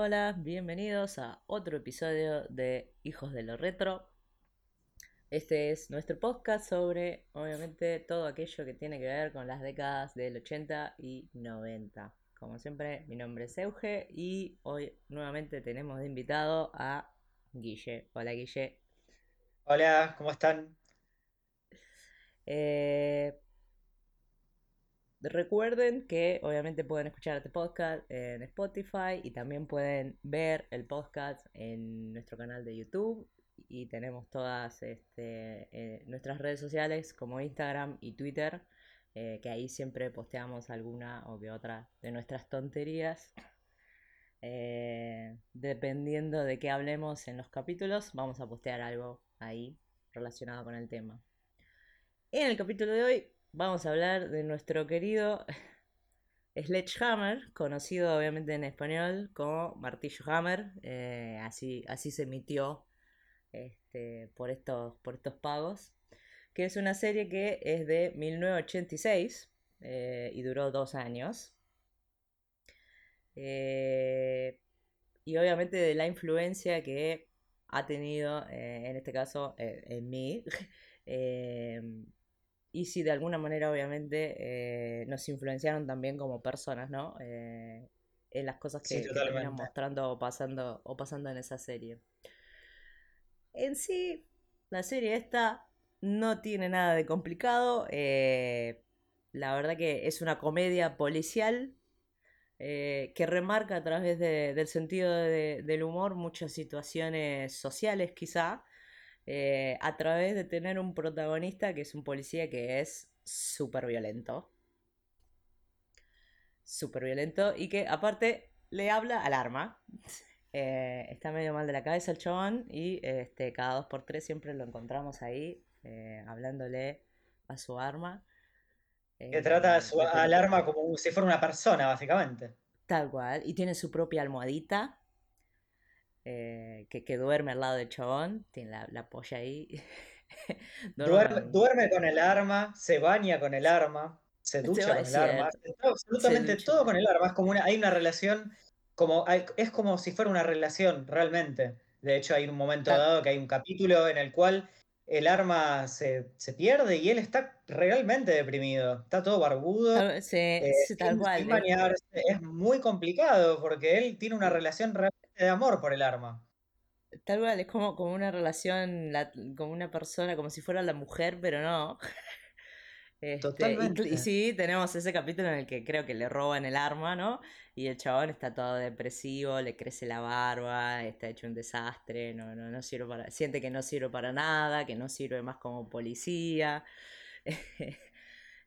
Hola, bienvenidos a otro episodio de Hijos de lo Retro. Este es nuestro podcast sobre, obviamente, todo aquello que tiene que ver con las décadas del 80 y 90. Como siempre, mi nombre es Euge y hoy nuevamente tenemos de invitado a Guille. Hola, Guille. Hola, ¿cómo están? Eh, recuerden que obviamente pueden escuchar este podcast en Spotify y también pueden ver el podcast en nuestro canal de YouTube y tenemos todas este, eh, nuestras redes sociales como Instagram y Twitter, eh, que ahí siempre posteamos alguna o que otra de nuestras tonterías. Eh, dependiendo de qué hablemos en los capítulos, vamos a postear algo ahí relacionado con el tema. En el capítulo de hoy vamos a hablar de nuestro querido Sledgehammer, conocido obviamente en español como Martillo Hammer, así, así se emitió este, por, estos, por estos pagos, que es una serie que es de 1986 eh, y duró dos años. Eh, y obviamente de la influencia que ha tenido, eh, en este caso, en mí. y si de alguna manera, obviamente, nos influenciaron también como personas, ¿no? en las cosas que, que mostrando o pasando, o pasando en esa serie. En sí, la serie esta no tiene nada de complicado. Eh, la verdad que es una comedia policial eh, que remarca a través del sentido del humor muchas situaciones sociales quizá, eh, a través de tener un protagonista que es un policía que es súper violento. Súper violento y que aparte le habla al arma. Eh, está medio mal de la cabeza el chabón y este, cada dos por tres siempre lo encontramos ahí eh, hablándole a su arma. que trata a su, al arma como si fuera una persona, básicamente. Tal cual. Y tiene su propia almohadita eh, que, que, duerme al lado del chabón. Tiene la, la polla ahí. duerme, duerme, con el arma, se baña con el arma, se ducha con el arma. Absolutamente todo con el arma. Es como una, hay una relación como, es como si fuera una relación, realmente. De hecho, hay un momento dado que hay un capítulo en el cual el arma se, pierde y él está realmente deprimido. Está todo barbudo. Sí, eh, tal cual. Eh. Es muy complicado porque él tiene una relación realmente de amor por el arma. Tal cual, es como, como una relación, como una persona, como si fuera la mujer, pero no. Este, Totalmente. Y, sí, tenemos ese capítulo en el que creo que le roban el arma, ¿no? Y el chabón está todo depresivo, le crece la barba, está hecho un desastre, no, no, no sirve para, siente que no sirve para nada, que no sirve más como policía.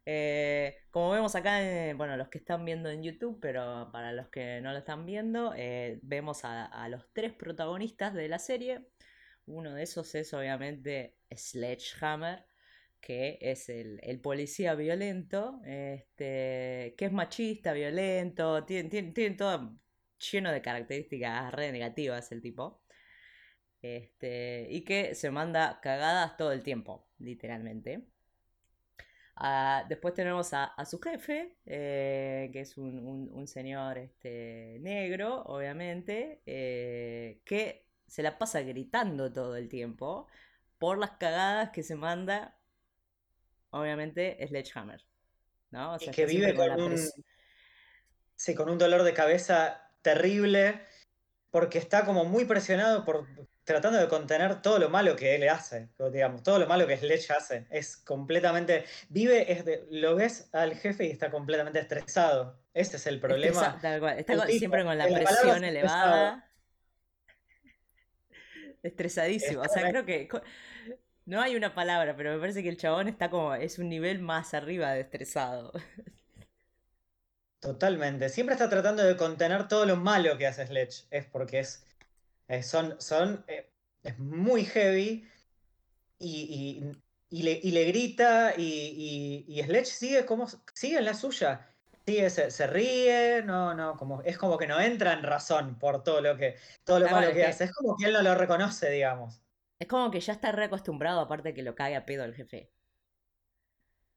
Eh, como vemos acá, bueno, los que están viendo en YouTube, pero para los que no lo están viendo, eh, vemos a, a los tres protagonistas de la serie. Uno de esos es obviamente Sledgehammer, que es el, policía violento, este, que es machista, violento, tiene, tiene, todo lleno de características re negativas el tipo. Este, y que se manda cagadas todo el tiempo, literalmente. Ah, después tenemos a, su jefe, eh, que es un, señor este, negro, obviamente, eh, que se la pasa gritando todo el tiempo por las cagadas que se manda obviamente, Sledgehammer. ¿no? O sea, que vive con, un, sí, con un dolor de cabeza terrible porque está como muy presionado por tratando de contener todo lo malo que él hace, digamos, todo lo malo que Sledge hace. Es completamente, vive, es lo ves al jefe y está completamente estresado. Ese es el problema. Está siempre con la presión elevada. Estresadísimo. O sea, creo que no hay una palabra, pero me parece que el chabón está como, es un nivel más arriba de estresado. Totalmente. Siempre está tratando de contener todo lo malo que hace Sledge. Es porque es. son. son eh, es muy heavy. Y, le, grita. Y, y, Sledge sigue como. sigue en la suya. Sigue, se, ríe, no, no, como, es como que no entra en razón por todo lo que, todo lo malo que hace. Es como que él no lo reconoce, digamos. Es como que ya está reacostumbrado, aparte que lo cae a pedo el jefe.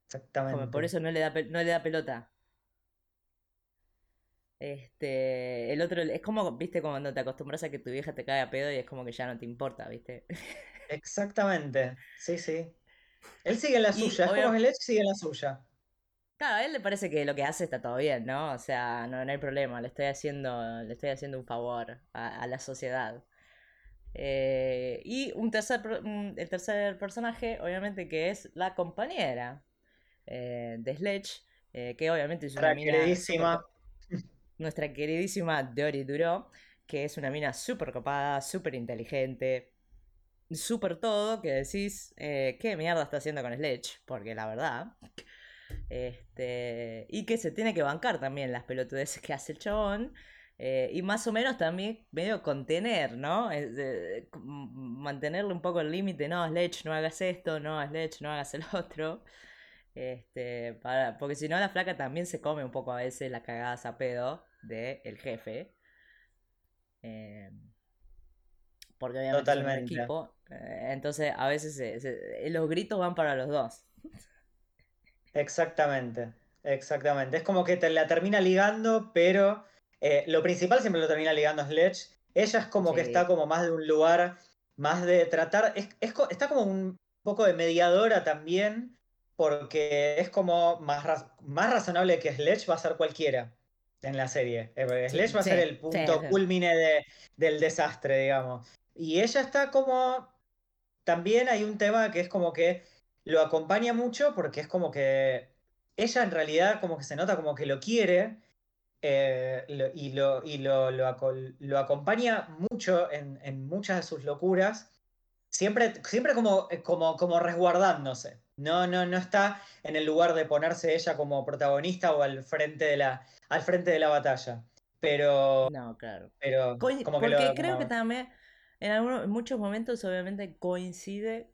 Exactamente. por eso no le da, no le da pelota. Este, el otro, es como, viste, cuando te acostumbras a que tu vieja te cae a pedo y es como que ya no te importa, viste. Exactamente, sí, sí. Él sigue en la suya, es como que Ledge sigue en la suya. Claro, a él le parece que lo que hace está todo bien, ¿no? O sea, no, hay problema, le estoy haciendo, le estoy haciendo un favor a, la sociedad. Eh, y un tercer, el tercer personaje, obviamente, que es la compañera eh, de Sledge, eh, que obviamente es una mina queridísima. nuestra queridísima Dory Duro, que es una mina súper copada, súper inteligente, súper todo, que decís, ¿qué mierda está haciendo con Sledge? Porque la verdad... Este, y que se tiene que bancar también las pelotudeces que hace el chabón. Eh, y más o menos también medio contener, ¿no? mantenerle un poco el límite, no, Sledge, no hagas esto, no, Sledge, no hagas el otro. Este, para, porque si no, la flaca también se come un poco a veces la cagada a pedo del el jefe. Eh, porque obviamente es un equipo. Eh, entonces, a veces los gritos van para los dos. Exactamente, exactamente. Es como que te la termina ligando, pero eh, lo principal siempre lo termina ligando Sledge. Ella es como que está como más de un lugar, más de tratar, es, está como un poco de mediadora también, porque es como más, más razonable que Sledge va a ser cualquiera en la serie. Eh, Sledge va a ser el punto culmine de, del desastre, digamos. Y ella está como... También hay un tema que es como que lo acompaña mucho porque es como que ella en realidad como que se nota como que lo quiere eh, y, lo, y lo, lo, acompaña mucho en, muchas de sus locuras, siempre, siempre como, eh, como, como resguardándose. No, no, no está en el lugar de ponerse ella como protagonista o al frente de la, al frente de la batalla. Pero. No, claro. Pero como porque creo que también en, algunos, en muchos momentos, obviamente, coincide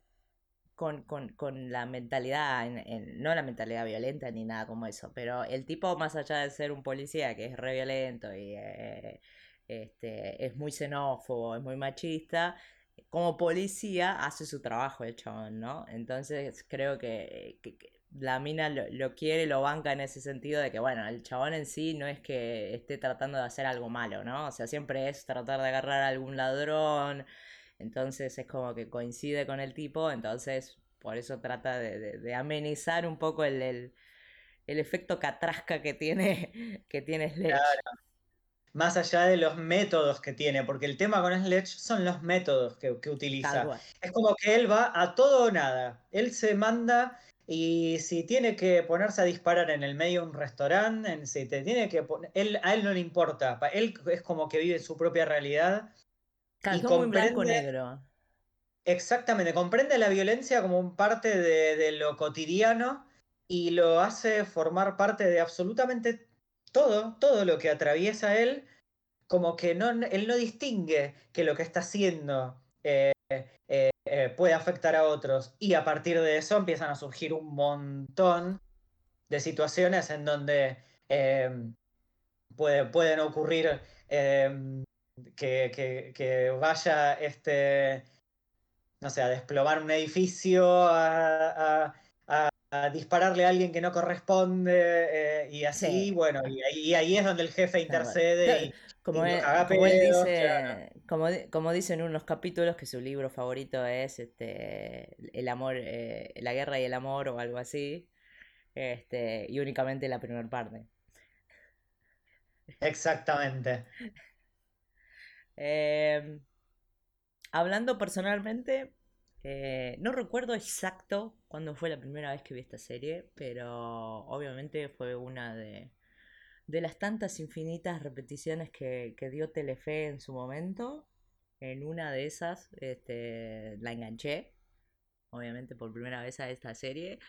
con, la mentalidad, no la mentalidad violenta ni nada como eso, pero el tipo, más allá de ser un policía que es re violento y eh, este, es muy xenófobo, es muy machista, como policía hace su trabajo el chabón, ¿no? Entonces creo que, la mina lo, lo, quiere, lo banca en ese sentido de que, bueno, el chabón en sí no es que esté tratando de hacer algo malo, ¿no? O sea, siempre es tratar de agarrar a algún ladrón entonces es como que coincide con el tipo, entonces por eso trata de, amenizar un poco el, el, efecto catrasca que tiene, que tiene Sledge. Más allá de los métodos que tiene, porque el tema con Sledge son los métodos que, utiliza. Es como que él va a todo o nada. Él se manda y si tiene que ponerse a disparar en el medio de un restaurante, si te tiene que él, a él no le importa. Él es como que vive su propia realidad Calzón muy blanco-negro. Exactamente, comprende la violencia como parte de, lo cotidiano y lo hace formar parte de absolutamente todo, todo lo que atraviesa él, como que no, él no distingue que lo que está haciendo eh, eh, eh, puede afectar a otros y a partir de eso empiezan a surgir un montón de situaciones en donde pueden ocurrir que, vaya este, no sé, a desplomar un edificio, a, dispararle a alguien que no corresponde eh, y así, bueno, y ahí, es donde el jefe intercede y, como, él, dice, como, dice en unos capítulos que su libro favorito es este el amor, eh, la guerra y el amor o algo así, este, y únicamente la primera parte. Exactamente. Em, hablando personalmente, eh, no recuerdo exacto cuándo fue la primera vez que vi esta serie, pero obviamente fue una de, de las tantas infinitas repeticiones que, dio Telefe en su momento. En una de esas este, la enganché, obviamente por primera vez a esta serie.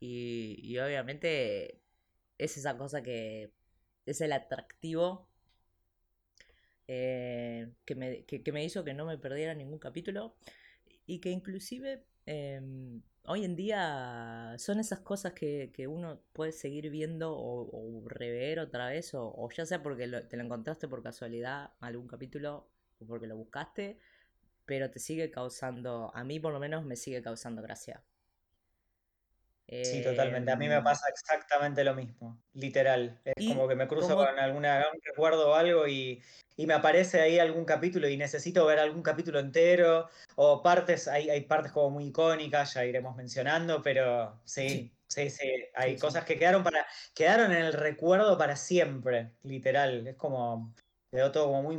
Y, y obviamente es esa cosa que es el atractivo eh, que, me, que, me, hizo que no me perdiera ningún capítulo y que inclusive em, hoy en día son esas cosas que, uno puede seguir viendo o, rever otra vez o, ya sea porque te lo encontraste por casualidad algún capítulo o porque lo buscaste, pero te sigue causando, a mí por lo menos me sigue causando gracia. Sí, totalmente. A mí me Em, pasa exactamente lo mismo, literal. Es como y que me cruzo como, con alguna, algún recuerdo o algo y, y me aparece ahí algún capítulo y necesito ver algún capítulo entero o partes, hay, hay partes como muy icónicas, ya iremos mencionando, pero sí, sí, sí, hay sí. cosas que quedaron, para, quedaron en el recuerdo para siempre, literal. Es como, quedó todo como muy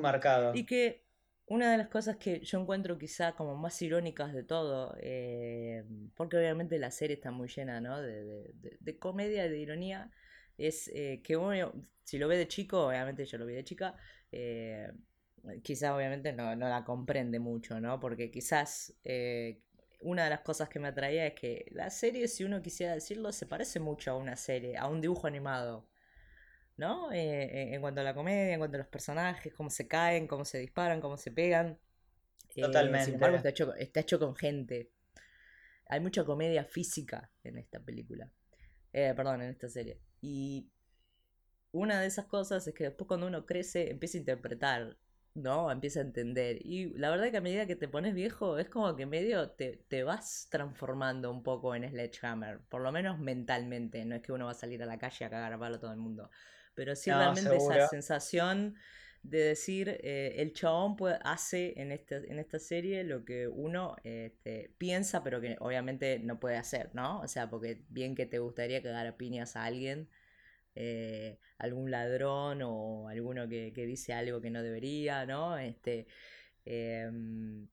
Y marcado. que una de las cosas que yo encuentro quizá como más irónicas de todo, eh, porque obviamente la serie está muy llena, ¿no? De, de- comedia y de ironía, es eh, que uno, si lo ve de chico, obviamente yo lo vi de chica, eh, quizá obviamente no, no la comprende mucho, ¿no? Porque quizás eh, una de las cosas que me atraía es que la serie, si uno quisiera decirlo, se parece mucho a una serie, a un dibujo animado. ¿No? Eh, en cuanto a la comedia, en cuanto a los personajes, cómo se caen, cómo se disparan, cómo se pegan. Eh, sin embargo, Totalmente. está hecho, está hecho con gente. Hay mucha comedia física en esta película. Eh, perdón, en esta serie. Y una de esas cosas es que después cuando uno crece empieza a interpretar, ¿no? Empieza a entender. Y la verdad que a medida que te pones viejo es como que medio te, te vas transformando un poco en Sledgehammer, por lo menos mentalmente, no es que uno va a salir a la calle a cagar a palo a todo el mundo, pero sí No, realmente esa sensación de decir, eh, el chabón puede- hace en esta, en esta serie lo que uno este, piensa, pero que obviamente no puede hacer, ¿no? O sea, porque bien que te gustaría cagar a piñas a alguien, eh, algún ladrón o alguno que, que dice algo que no debería, ¿no? Este, em,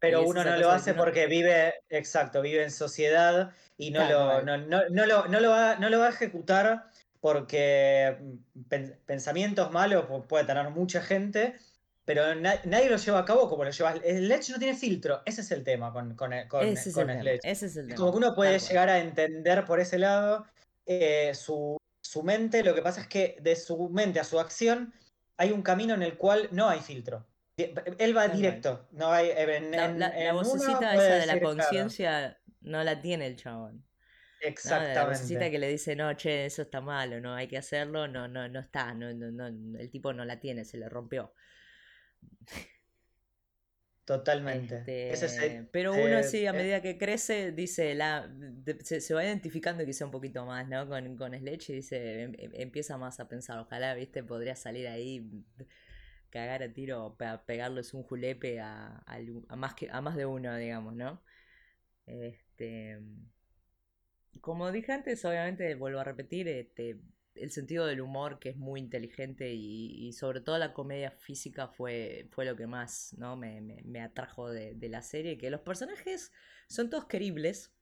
pero uno no lo hace uno... porque vive, exacto, vive en sociedad y no lo, no- no lo, no lo va, no lo va a ejecutar porque mm, pen- pensamientos malos pu- puede tener mucha gente, pero na- nadie lo lleva a cabo como lo lleva. El Sledge no tiene filtro, ese es el tema con, con, con, Ese es con el tema, Sledge. ese es el Es como tema, que uno puede llegar a entender por ese lado eh, su, su mente, lo que pasa es que de su mente a su acción hay un camino en el cual no hay filtro. Él va Tal directo. No hay, en, La, en, la, la en vocecita esa de la claro, conciencia no la tiene el chabón. ¿No? La exactamente, que le dice, no, che, eso está malo, no hay que hacerlo, no, no, no está, no, no, no, el tipo no la tiene, se le rompió. totalmente. Ese Este, pero uno sí, a eh, medida que crece, dice, la, de- se, se va identificando quizá un poquito más, ¿no? Con, con Sledge y dice, em- em- empieza más a pensar, ojalá, viste, podría salir ahí, cagar a tiro, pe- pegarles un julepe a, a más que, a más de uno, digamos, ¿no? Este, como dije antes, obviamente, vuelvo a repetir, este, el sentido del humor que es muy inteligente y, sobre todo la comedia física fue, fue lo que más ¿no? me, me- me atrajo de, de la serie, que los personajes son todos queribles,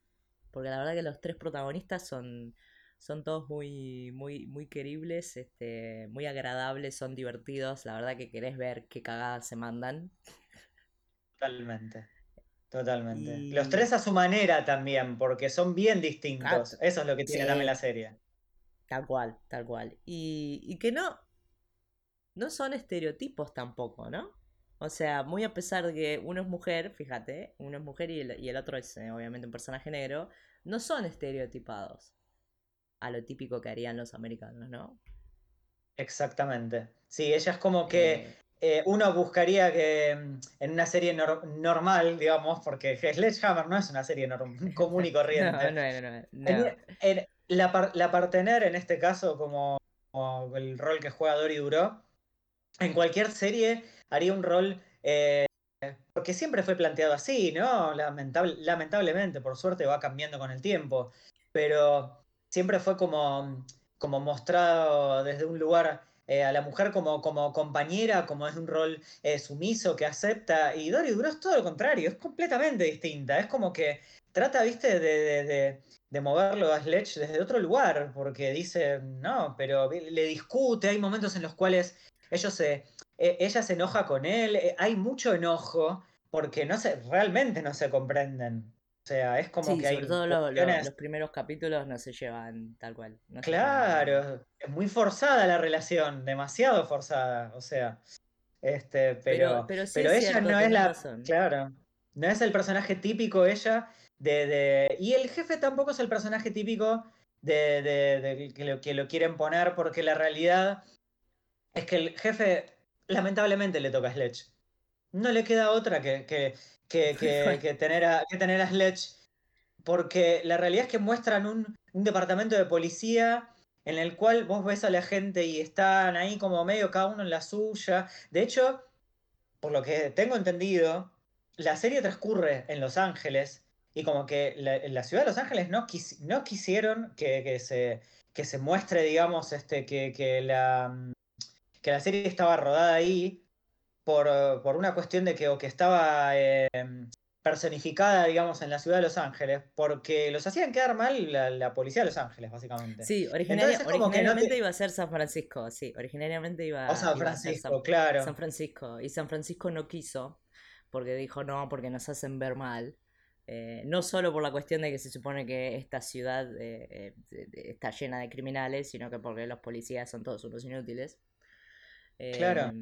porque la verdad que los tres protagonistas son, son todos muy, muy, muy queribles, este, muy agradables, son divertidos, la verdad que querés ver qué cagadas se mandan. totalmente, totalmente. Los tres a su manera también, porque son bien distintos. Eso es lo que tiene también la sí, serie. tal cual, tal cual. Y, y que no, no son estereotipos tampoco, ¿no? O sea, muy a pesar de que uno es mujer, fíjate, uno es mujer y el, y el otro es eh, obviamente un personaje negro, no son estereotipados a lo típico que harían los americanos, ¿no? Exactamente. Sí, ella es como que Eh, eh, uno buscaría que mm, en una serie nor- normal, digamos, porque Sledgehammer no es una serie común y no, corriente. no, no, no. En- en- la, par- la partener, en este caso, como, como el rol que juega Dory Duró, en cualquier serie haría un rol, eh, porque siempre fue planteado así, ¿no? Lamentable- lamentablemente, por suerte va cambiando con el tiempo, pero siempre fue como, como mostrado desde un lugar eh, a la mujer como, como compañera, como es un rol eh, sumiso que acepta, y Dory Duró es todo lo contrario, es completamente distinta, es como que trata, viste, de, de, de moverlo a Sledge desde otro lugar, porque dice, no, pero le discute, hay momentos en los cuales ellos se, eh, ella se enoja con él, hay mucho enojo porque no se, realmente no se comprenden. O sea, es como Sí, que sobre hay todo lo- lo- los primeros capítulos no se llevan tal cual, no claro, es muy forzada la relación, demasiado forzada, o sea, este, Pero, pero, pero sí pero es ella cierto, no es la, razón. claro, no es el personaje típico ella de, de- y el jefe tampoco es el personaje típico de, de- de que, lo, que lo quieren poner porque la realidad es que el jefe lamentablemente le toca a Sledge. No le queda otra que, que, que, tener, a, que tener a Sledge porque la realidad es que muestran un, un departamento de policía en el cual vos ves a la gente y están ahí como medio cada uno en la suya. De hecho, por lo que tengo entendido, la serie transcurre en Los Ángeles y como que la, la ciudad de Los Ángeles no, quis, no quisieron que, que, se, que se muestre, digamos, este, que, que, la, que la serie estaba rodada ahí por, por una cuestión de que, o que estaba eh, personificada, digamos, en la ciudad de Los Ángeles, porque los hacían quedar mal la, la policía de Los Ángeles, básicamente. Sí, originaria, originariamente no te... iba a ser San Francisco, sí, originariamente iba, o San Francisco, iba a ser San, claro. San Francisco, y San Francisco no quiso, porque dijo no, porque nos hacen ver mal. Eh, no solo por la cuestión de que se supone que esta ciudad eh, eh, está llena de criminales, sino que porque los policías son todos unos inútiles. Claro.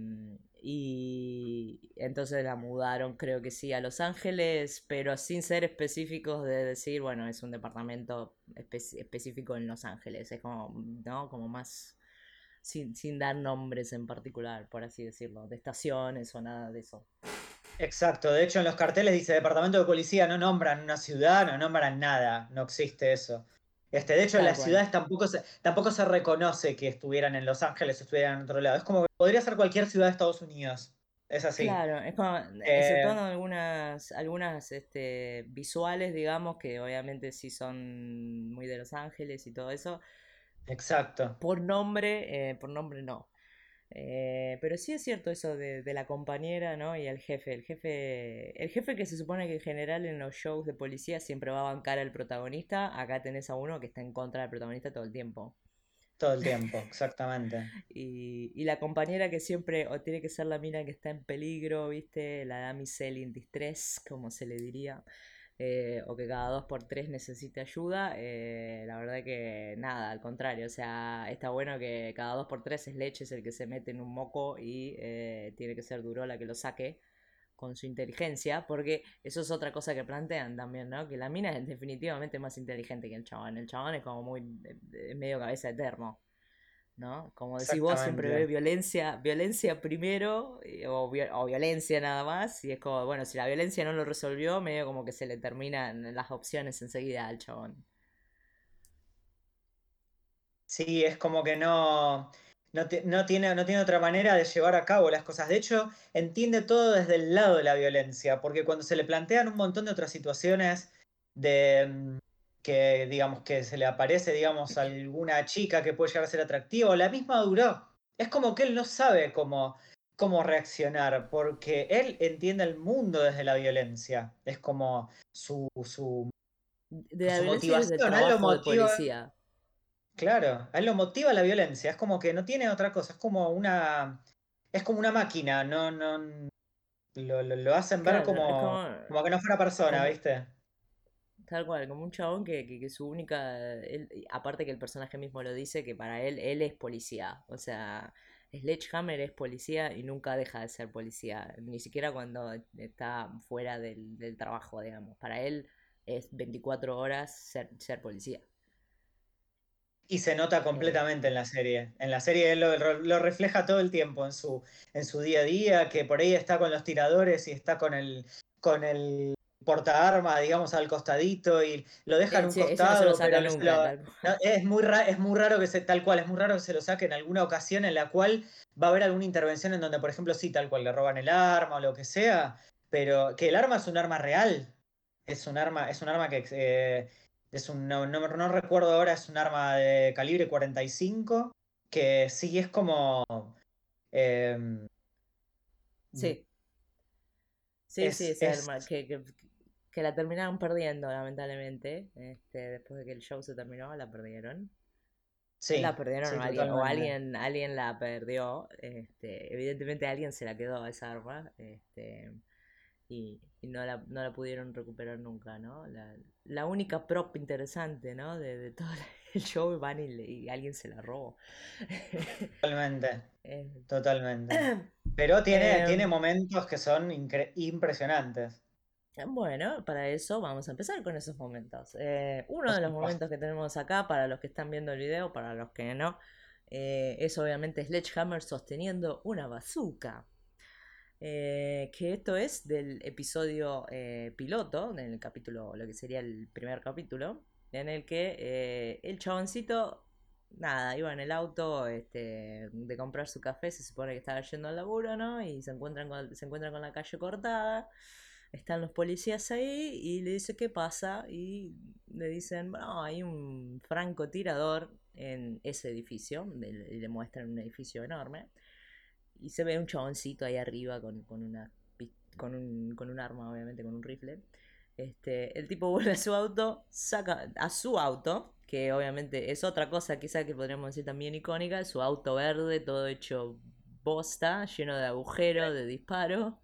Y entonces la mudaron, creo que sí, a Los Ángeles, pero sin ser específicos de decir, bueno, es un departamento espe específico en Los Ángeles. Es como, ¿no? Como más. Sin, sin dar nombres en particular, por así decirlo, de estaciones o nada de eso. Exacto, de hecho en los carteles dice departamento de policía, no nombran una ciudad, no nombran nada, no existe eso. Este, de hecho, Tal las cual. ciudades tampoco se, tampoco se reconoce que estuvieran en Los Ángeles o estuvieran en otro lado. Es como que podría ser cualquier ciudad de Estados Unidos. Es así. Claro, es como, eh... exceptuando algunas, algunas este, visuales, digamos, que obviamente sí son muy de Los Ángeles y todo eso. Exacto. Por nombre, eh, por nombre no. Eh, pero sí es cierto eso de, de, la compañera, ¿no? Y el jefe. El jefe. El jefe que se supone que en general en los shows de policía siempre va a bancar al protagonista. Acá tenés a uno que está en contra del protagonista todo el tiempo. Todo el tiempo, exactamente. y, y, la compañera que siempre, o tiene que ser la mina que está en peligro, ¿viste? La damsel in distress, como se le diría eh, o que cada dos por tres necesite ayuda, eh, la verdad que nada, al contrario, o sea, está bueno que cada dos por tres es leche, es el que se mete en un moco y eh, tiene que ser duro la que lo saque con su inteligencia, porque eso es otra cosa que plantean también, ¿no? Que la mina es definitivamente más inteligente que el chabón, el chabón es como muy eh, medio cabeza de termo. ¿No? Como decís vos, siempre ve violencia, violencia primero o, o, violencia nada más, y es como, bueno, si la violencia no lo resolvió, medio como que se le terminan las opciones enseguida al chabón. Sí, es como que no, no, no, tiene, no tiene otra manera de llevar a cabo las cosas. De hecho, entiende todo desde el lado de la violencia, porque cuando se le plantean un montón de otras situaciones de mm, que digamos que se le aparece, digamos, alguna chica que puede llegar a ser atractiva, o la misma duró. Es como que él no sabe cómo, cómo reaccionar, porque él entiende el mundo desde la violencia. Es como su, su, de la su motivación. A él lo motiva, policía. Claro, a él lo motiva la violencia. Es como que no tiene otra cosa. Es como una. Es como una máquina. No, no. Lo, lo, lo hacen claro, ver como, como, como, que no fuera persona, ¿viste? Tal cual, como un chabón que, que, que su única. Él, aparte que el personaje mismo lo dice, que para él, él es policía. O sea, Sledgehammer es policía y nunca deja de ser policía. Ni siquiera cuando está fuera del, del trabajo, digamos. Para él es 24 horas ser, ser policía. Y se nota completamente en la serie. En la serie él lo, lo, refleja todo el tiempo en su, en su día a día, que por ahí está con los tiradores y está con el, con el porta arma, digamos, al costadito y lo dejan sí, un costado. No pero nunca, lo, no, es, muy ra, es muy raro que se, tal cual, es muy raro que se lo saque en alguna ocasión en la cual va a haber alguna intervención en donde, por ejemplo, sí, tal cual le roban el arma o lo que sea, pero que el arma es un arma real. Es un arma, es un arma que eh, es un, no, no, no, recuerdo ahora, es un arma de calibre 45, que sí es como. Eh, sí. Sí, es, sí, esa es, arma que, que, que la terminaron perdiendo, lamentablemente. Este, después de que el show se terminó, la perdieron. Sí, la perdieron sí, o, alguien, o alguien, alguien la perdió. Este, evidentemente alguien se la quedó a esa arma. Este, y, y no, la, no la pudieron recuperar nunca, ¿no? La, la única prop interesante, ¿no? De, de todo el show van y, y alguien se la robó. Totalmente. Eh, totalmente. Pero tiene, eh, tiene momentos que son impresionantes. Bueno, para eso vamos a empezar con esos momentos. Eh, uno de los momentos que tenemos acá, para los que están viendo el video, para los que no, eh, es obviamente Sledgehammer sosteniendo una bazooka. Eh, que esto es del episodio eh, piloto, del capítulo, lo que sería el primer capítulo, en el que el chaboncito, nada, iba en el auto este, de comprar su café, se supone que estaba yendo al laburo, ¿no? Y se encuentran con, se encuentran con la calle cortada, están los policías ahí y le dice qué pasa y le dicen, bueno, hay un francotirador en ese edificio, y le muestran un edificio enorme. Y se ve un chaboncito ahí arriba con, con una con un, con un arma, obviamente, con un rifle. Este, el tipo vuelve a su auto, saca a su auto, que obviamente es otra cosa quizá que podríamos decir también icónica, su auto verde, todo hecho bosta, lleno de agujeros, de disparos.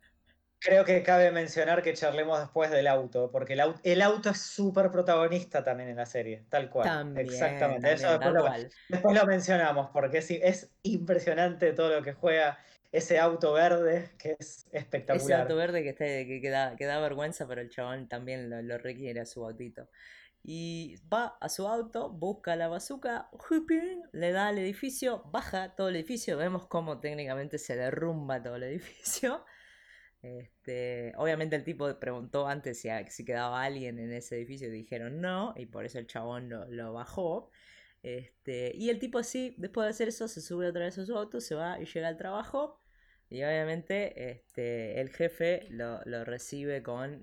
Creo que cabe mencionar que charlemos después del auto, porque el, auto, el auto es súper protagonista también en la serie, tal cual. También, Exactamente. también, Eso después, lo, cual. después lo mencionamos, porque es, es impresionante todo lo que juega ese auto verde, que es Ese espectacular. auto verde que, está, que, que da, que da vergüenza, pero el chabón también lo, lo requiere a su autito. Y va a su auto, busca la bazooka, le da al edificio, baja todo el edificio, vemos cómo técnicamente se derrumba todo el edificio. Este, obviamente el tipo preguntó antes si, quedaba alguien en ese edificio y dijeron no, y por eso el chabón lo, bajó. Este, y el tipo sí, después de hacer eso, se sube otra vez a su auto, se va y llega al trabajo. Y obviamente este, el jefe lo, recibe con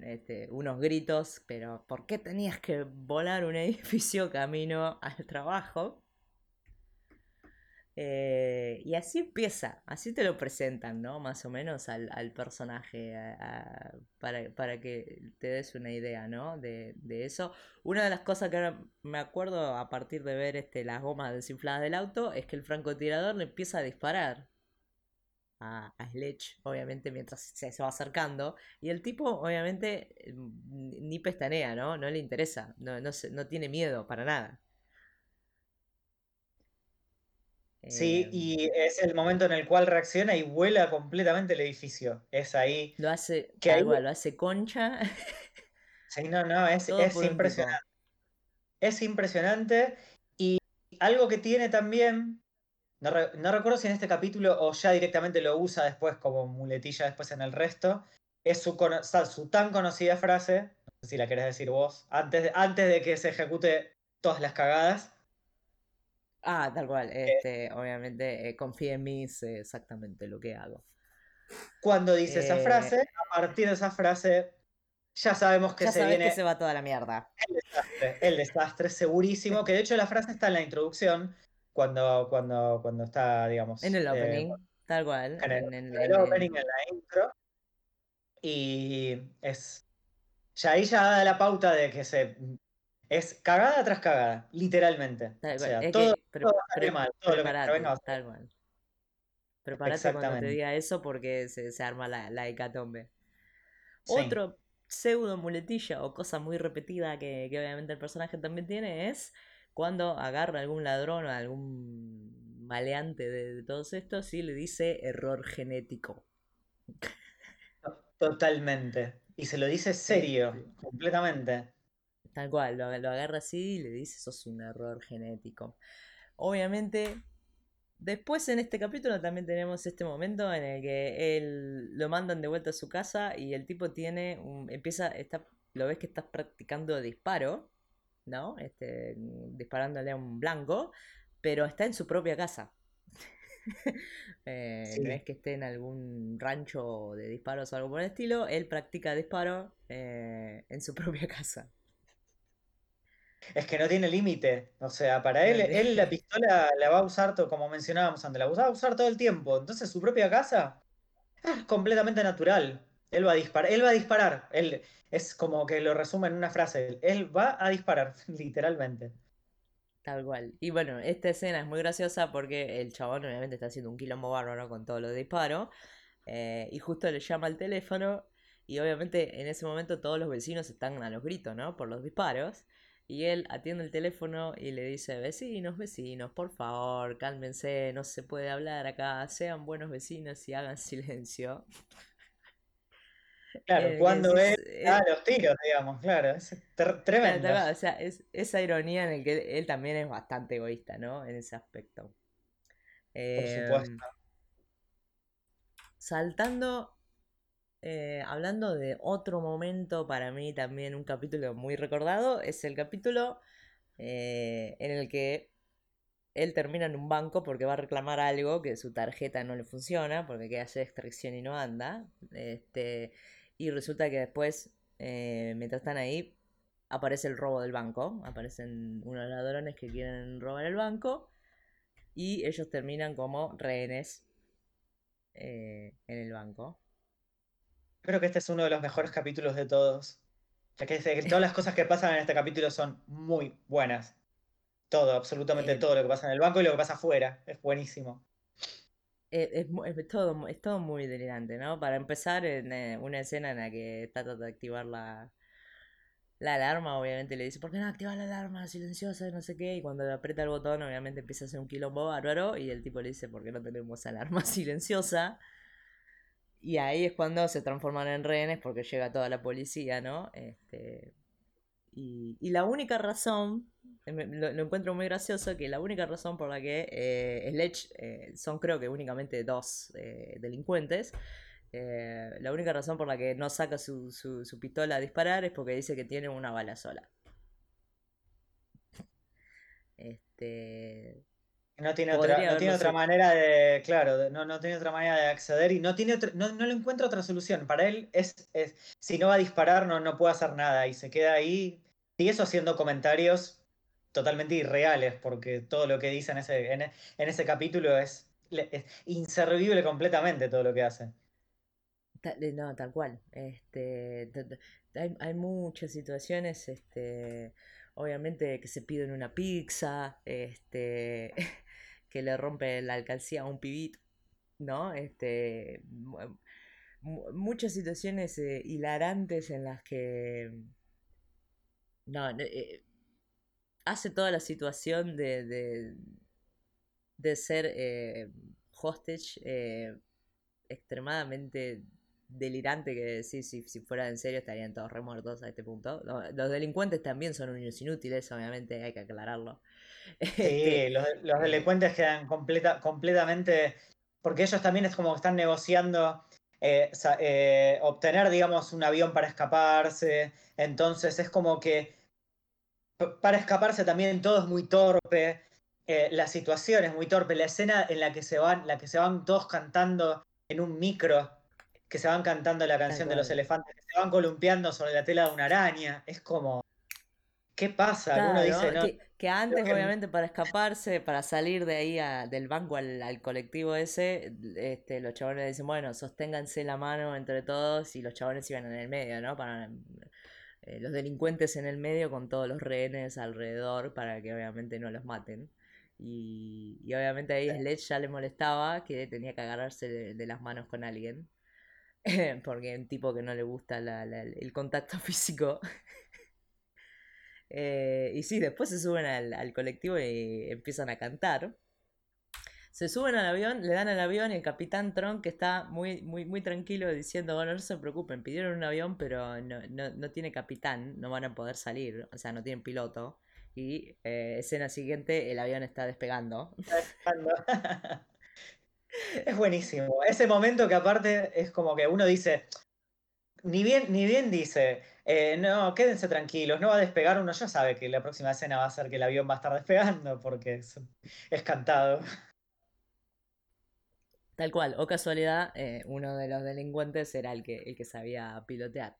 unos gritos, pero ¿por qué tenías que volar un edificio camino al trabajo? Eh, y así empieza, así te lo presentan, ¿no? Más o menos al, personaje, para, que te des una idea, ¿no? De, eso. Una de las cosas que ahora me acuerdo a partir de ver este, las gomas desinfladas del auto es que el francotirador le empieza a disparar a, a Sledge, obviamente, mientras se, va acercando. Y el tipo, obviamente, eh, ni pestanea, ¿no? No le interesa, no tiene miedo para nada. Sí, Eh, y es el momento en el cual reacciona y vuela completamente el edificio. Es ahí. lo hace, Que ahí. lo hace concha. Sí, no, no, es, es impresionante. Es impresionante. Y algo que tiene también. No, re- no recuerdo si en este capítulo o ya directamente lo usa después como muletilla después en el resto. Es su, su tan conocida frase. No sé si la querés decir vos. Antes de, antes de que se ejecute todas las cagadas. Ah, tal cual, que este, obviamente, eh, confía en mí, sé exactamente lo que hago. cuando dice esa Eh, frase, a partir de esa frase, ya sabemos que ya se sabes que viene se va toda la mierda. el desastre. El desastre, segurísimo. Que de hecho la frase está en la introducción. Cuando, cuando, cuando está, digamos, En el eh, opening, tal cual, en el, en, en- en el en- opening, en- en la intro. Y es. Ya ahí ya da la pauta de que se. Es cagada tras cagada, literalmente. tal O cual. sea, Es todo, que pre- mal, todo lo que venga tal cual. Prepárate cuando te diga eso porque se, se arma la, la hecatombe. Sí. Otro pseudo muletilla o cosa muy repetida que, que obviamente el personaje también tiene es cuando agarra a algún ladrón o a algún maleante de, de todos estos y le dice error genético. Totalmente. Y se lo dice serio, completamente. Tal cual, lo, lo agarra así y le dice sos un error genético. Obviamente, después en este capítulo también tenemos este momento en el que él lo mandan de vuelta a su casa y el tipo tiene un, empieza, está, lo ves que está practicando disparo, ¿no? Este, disparándole a un blanco, pero está en su propia casa. Eh, no Sí. es que esté en algún rancho de disparos o algo por el estilo, él practica disparo eh, en su propia casa. Es que no tiene límite. O sea, para él, él la pistola la va a usar, como mencionábamos antes, la va a usar todo el tiempo. Entonces su propia casa es completamente natural. Él va a disparar. Él va a disparar. Él es como que lo resume en una frase. Él va a disparar, literalmente. Tal cual. Y bueno, esta escena es muy graciosa porque el chabón obviamente está haciendo un quilombo bárbaro con todos los disparos. eh, y justo le llama al teléfono. Y obviamente en ese momento todos los vecinos están a los gritos, ¿no? Por los disparos. Y él atiende el teléfono y le dice, vecinos, vecinos, por favor, cálmense, no se puede hablar acá, sean buenos vecinos y hagan silencio. Claro, Eh, cuando decís, eh, da los tiros, digamos, claro. Es Claro, tremendo. o sea, es esa ironía en el que él, también es bastante egoísta, ¿no? En ese aspecto. Por supuesto. Em, saltando eh, hablando de otro momento, para mí también un capítulo muy recordado, es el capítulo eh, en el que él termina en un banco porque va a reclamar algo que su tarjeta no le funciona, porque quiere hacer extracción y no anda. Este, y resulta que después, eh, mientras están ahí, aparece el robo del banco. Aparecen unos ladrones que quieren robar el banco. Y ellos terminan como rehenes en el banco. Creo que este es uno de los mejores capítulos de todos. Ya que, todas las cosas que pasan en este capítulo son muy buenas. Todo, absolutamente todo lo que pasa en el banco y lo que pasa afuera. Es buenísimo. Es, todo, es todo muy delirante, ¿no? Para empezar, en eh, una escena en la que trata de activar la, la alarma, obviamente le dice, ¿por qué no activas la alarma silenciosa? No sé qué. Y cuando aprieta el botón, obviamente empieza a hacer un quilombo bárbaro. Y el tipo le dice, ¿por qué no tenemos alarma silenciosa? Y ahí es cuando se transforman en rehenes porque llega toda la policía, ¿no? Este, y, la única razón, eh, lo, encuentro muy gracioso, que la única razón por la que eh, Sledge, eh, son creo que únicamente dos eh, delincuentes, la única razón por la que no saca su, su, su, pistola a disparar es porque dice que tiene una bala sola. Este, no tiene, otra, no tiene otra manera de, claro, no, no tiene otra manera de acceder y no, tiene no, no le encuentra otra solución. Para él es, es, si no va a disparar no, no puede hacer nada y se queda ahí, y eso haciendo comentarios totalmente irreales, porque todo lo que dice en ese, en, ese capítulo es, es, inservible completamente todo lo que hace. Eh, no, tal cual. Este, hay, hay muchas situaciones, este, obviamente que se piden una pizza, este, que le rompe la alcancía a un pibito, ¿no? Este, muchas situaciones eh, hilarantes en las que... No, eh, hace toda la situación de, de, de ser eh, hostage extremadamente delirante que sí, si, si fuera en serio estarían todos remuertos a este punto. Los delincuentes también son unos inútiles, obviamente hay que aclararlo. Sí, este, los, delincuentes quedan completa, completamente, porque ellos también es como que están negociando eh, eh, obtener, digamos, un avión para escaparse, entonces es como que para escaparse también todo es muy torpe, eh, la situación es muy torpe, la escena en la que se van, la que se van todos cantando en un micro, que se van cantando la canción de los elefantes, que se van columpiando sobre la tela de una araña, es como, ¿qué pasa? Uno dice, no, que antes, obviamente, para escaparse, para salir de ahí del banco al, colectivo ese, este, los chabones dicen, bueno, sosténganse la mano entre todos y los chabones iban en el medio, ¿no? Para eh, los delincuentes en el medio con todos los rehenes alrededor para que obviamente no los maten. Y, obviamente ahí Sledge ya le molestaba que tenía que agarrarse de, las manos con alguien. porque es un tipo que no le gusta el contacto físico. Eh, y sí, después se suben al, colectivo y empiezan a cantar. Se suben al avión, le dan al avión y el capitán Tron, que está muy, muy, muy tranquilo, diciendo, bueno, no se preocupen, pidieron un avión, pero no, no, tiene capitán, no van a poder salir, o sea, no tienen piloto. Y eh, escena siguiente, el avión está despegando. es buenísimo. Ese momento que aparte es como que uno dice, ni bien, ni bien dice, eh, no, quédense tranquilos, no va a despegar, uno ya sabe que la próxima escena va a ser que el avión va a estar despegando porque es, cantado. Tal cual, o casualidad, eh, uno de los delincuentes era el que, el que sabía pilotear.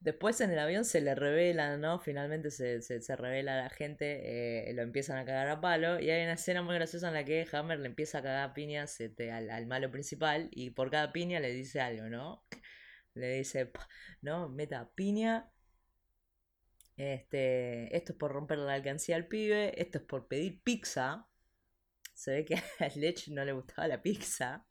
Después en el avión se le revela, ¿no? Finalmente se, se, revela a la gente, eh, lo empiezan a cagar a palo. Y hay una escena muy graciosa en la que Hammer le empieza a cagar piñas este, al, malo principal. Y por cada piña le dice algo, ¿no? Le dice, ¿no? Meta piña. Este, esto es por romper la alcancía al pibe, esto es por pedir pizza. Se ve que a Lech no le gustaba la pizza.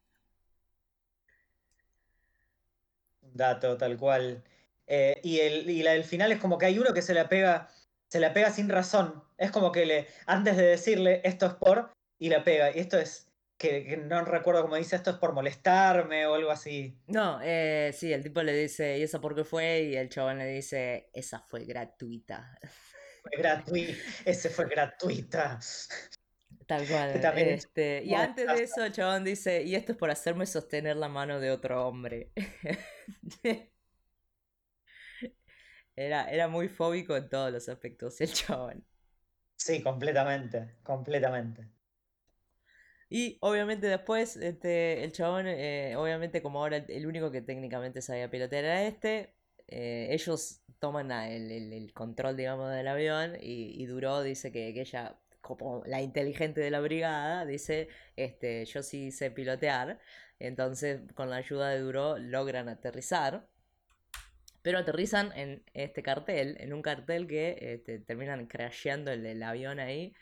Dato, tal cual. Eh, y, el, y la del final es como que hay uno que se la pega, se la pega sin razón. Es como que le, antes de decirle esto es por, y la pega. Y esto es que, no recuerdo cómo dice esto, es por molestarme o algo así. No, eh, sí, el tipo le dice, ¿y eso por qué fue? Y el chabón le dice, esa fue gratuita. Fue gratuita, ese fue gratuita. Tal cual. Este, y antes de eso, el chabón dice, y esto es por hacerme sostener la mano de otro hombre. era, era muy fóbico en todos los aspectos, el chabón. Sí, completamente, completamente. Y obviamente después, este, el chabón, eh, obviamente como ahora el, único que técnicamente sabía pilotear era este, eh, ellos toman el, control, digamos, del avión y, y Duró dice que, que, ella, como la inteligente de la brigada, dice, este, yo sí sé pilotear, entonces con la ayuda de Duró logran aterrizar. Pero aterrizan en este cartel, en un cartel que este, terminan crasheando el, el avión ahí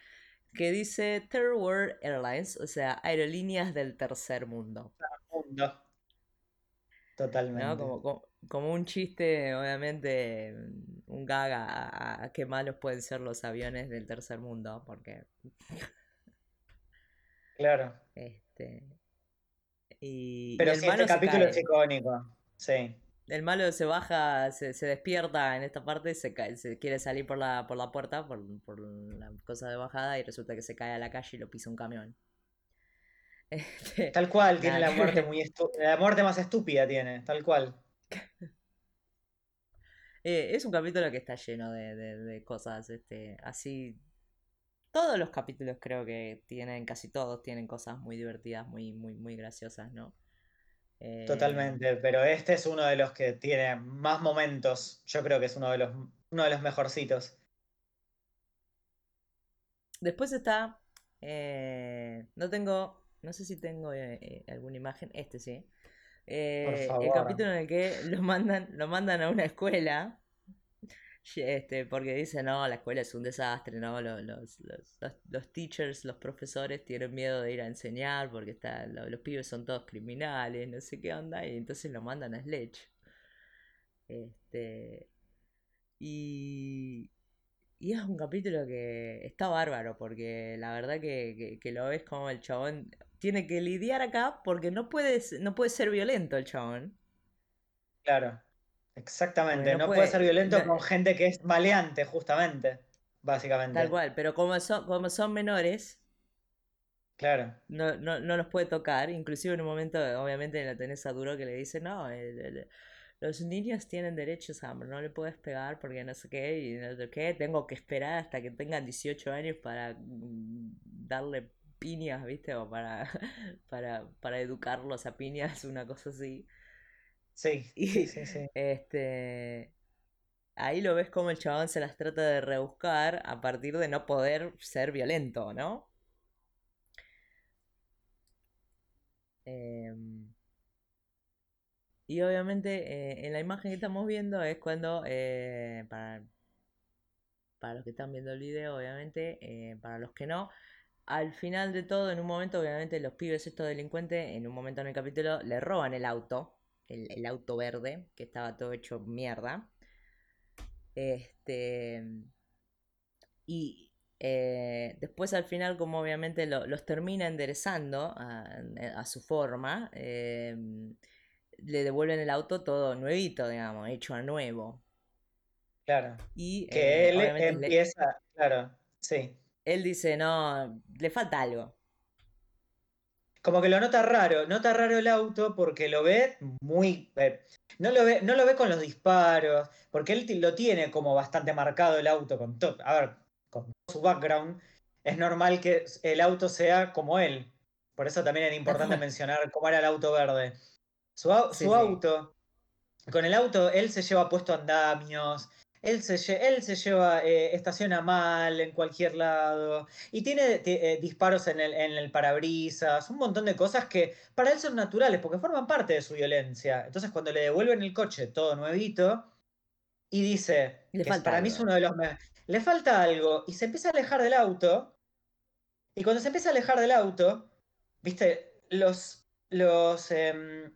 que dice Third World Airlines, o sea, aerolíneas del tercer mundo. Mundo. Totalmente. Como, un chiste, obviamente, un gaga a, qué malos pueden ser los aviones del tercer mundo, porque... Claro. Este... Y, Pero sí, este capítulo es icónico. Sí el malo se baja, se, despierta en esta parte, se, cae, se quiere salir por la, por la puerta, por, la cosa de bajada, y resulta que se cae a la calle y lo pisa un camión. Este, tal cual, tiene la muerte muy la muerte más estúpida tiene, tal cual. Eh, es un capítulo que está lleno de, cosas este, así. Todos los capítulos creo que tienen, casi todos tienen cosas muy divertidas, muy, muy, muy graciosas, ¿no? Eh, Totalmente, pero este es uno de los que tiene más momentos. Yo creo que es uno de los, uno de los mejorcitos. Después está. Eh, no tengo. No sé si tengo eh, alguna imagen. Este sí. el capítulo en el que lo mandan, lo mandan a una escuela este, porque dicen, no, la escuela es un desastre, ¿no? Los, los, los, teachers, los profesores tienen miedo de ir a enseñar porque está, los, pibes son todos criminales, no sé qué onda, y entonces lo mandan a Sledge. Este, y, y es un capítulo que está bárbaro, porque la verdad que, que, lo ves como el chabón tiene que lidiar acá porque no puede, no puede ser violento el chabón. Claro. Exactamente, no, puede, ser violento con gente que es maleante, justamente, básicamente. Tal cual, pero como son, como son menores, claro. no, no, no los puede tocar. Inclusive en un momento, obviamente, la tenés a Duro que le dice, no, los niños tienen derechos a no le puedes pegar porque no sé qué, y no sé qué, tengo que esperar hasta que tengan 18 años para mm, darle piñas, ¿viste? O para, para, para educarlos a piñas, una cosa así. Sí, sí, sí, Este, ahí lo ves como el chabón se las trata de rebuscar a partir de no poder ser violento, ¿no? Em, y obviamente eh, en la imagen que estamos viendo es cuando, eh, para, para los que están viendo el video, obviamente, eh, para los que no, al final de todo, en un momento, obviamente, los pibes, estos delincuentes, en un momento en el capítulo, le roban el auto el, auto verde, que estaba todo hecho mierda. Este. Y eh, después al final, como obviamente los termina enderezando a, su forma, em, le devuelven el auto todo nuevito, digamos, hecho a nuevo. Claro. Y que eh, él empieza, claro, sí. Él dice, no, le falta algo como que lo nota raro, nota raro el auto porque lo ve muy... Eh, no, lo ve, no lo ve con los disparos, porque él lo tiene como bastante marcado el auto con todo. A ver, con su background, es normal que el auto sea como él. Por eso también era importante mencionar cómo era el auto verde. Su, auto, con el auto, él se lleva puesto andamios, él se, él se lleva, eh, estaciona mal en cualquier lado y tiene eh, disparos en el, en el, parabrisas, un montón de cosas que para él son naturales porque forman parte de su violencia. Entonces cuando le devuelven el coche todo nuevito y dice, le falta para mí es uno de los... Le falta algo y se empieza a alejar del auto y cuando se empieza a alejar del auto, viste, los... Los, em,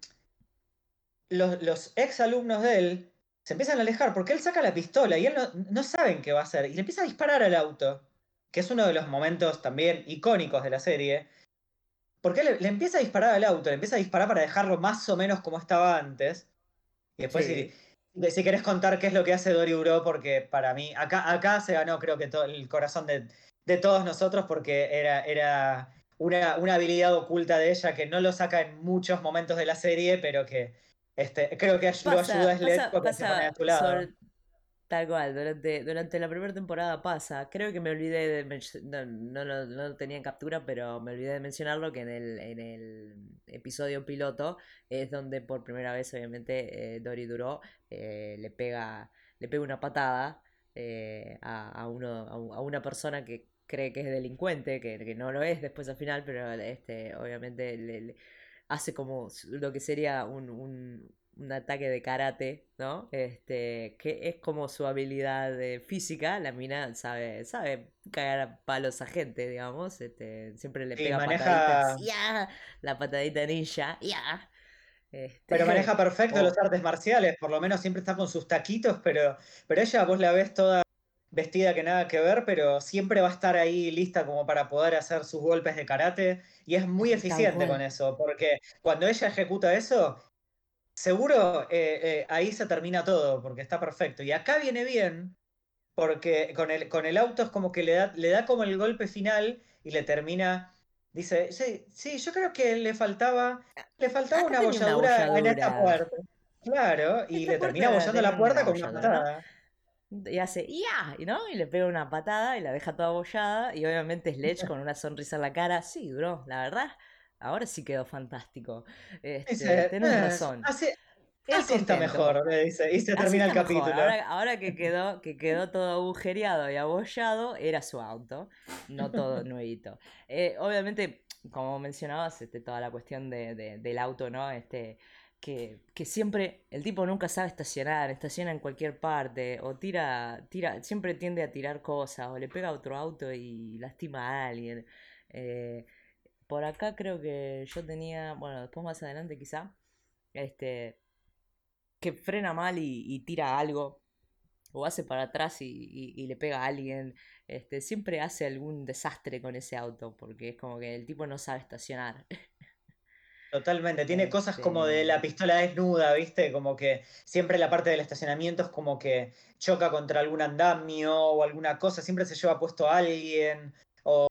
los, los ex alumnos de él se empiezan a alejar porque él saca la pistola y él no, no saben qué va a hacer. Y le empieza a disparar al auto, que es uno de los momentos también icónicos de la serie. Porque le, empieza a disparar al auto, le empieza a disparar para dejarlo más o menos como estaba antes. Y después si querés contar qué es lo que hace Dori Uro, porque para mí, acá, acá se ganó creo que todo el corazón de, de todos nosotros porque era, era una, una, habilidad oculta de ella que no lo saca en muchos momentos de la serie, pero que este, creo que lo ayuda a Sled porque se pone a tu lado. Tal cual, durante, durante la primera temporada pasa. Creo que me olvidé de no, no, no, no, tenía en captura, pero me olvidé de mencionarlo que en el, en el episodio piloto es donde por primera vez, obviamente, eh, Dory Duró eh, le pega. le pega una patada eh, a, a, uno, a, una persona que cree que es delincuente, que, que, no lo es después al final, pero este, obviamente le, hace como lo que sería un, un, un ataque de karate, ¿no? Este, que es como su habilidad física, la mina sabe, sabe cagar a palos a gente, digamos, este, siempre le pega pataditas, ¡ya! la patadita ninja, ¡ya! Este... Pero maneja perfecto los artes marciales, por lo menos siempre está con sus taquitos, pero, pero ella vos la ves toda vestida que nada que ver, pero siempre va a estar ahí lista como para poder hacer sus golpes de karate y es muy eficiente con eso, porque cuando ella ejecuta eso, seguro eh, eh, ahí se termina todo, porque está perfecto. Y acá viene bien, porque con el, con el auto es como que le da, le da como el golpe final y le termina. Dice, sí, sí, yo creo que le faltaba, le faltaba una bolladura, en esta puerta. Claro, y le termina bollando la puerta con una patada. Y hace, ¡ya! ¿no? Y le pega una patada y la deja toda bollada. Y obviamente Sledge con una sonrisa en la cara. Sí, bro, la verdad, ahora sí quedó fantástico. Este, tenés eh, razón. Así, está mejor, dice, y se termina el capítulo. Ahora, que, quedó, que quedó todo agujereado y abollado, era su auto, no todo nuevito. Eh, obviamente, como mencionabas, este, toda la cuestión de, del auto, ¿no? Este, que, que, siempre el tipo nunca sabe estacionar, estaciona en cualquier parte, o tira, tira, siempre tiende a tirar cosas, o le pega a otro auto y lastima a alguien. Eh, por acá creo que yo tenía, bueno, después más adelante quizá, este, que frena mal y, tira algo, o hace para atrás y, le pega a alguien, este, siempre hace algún desastre con ese auto, porque es como que el tipo no sabe estacionar. Totalmente, tiene cosas como de la este pistola desnuda, ¿viste? Como que siempre la parte del estacionamiento es como que choca contra algún andamio o alguna cosa, siempre se lleva puesto a alguien, o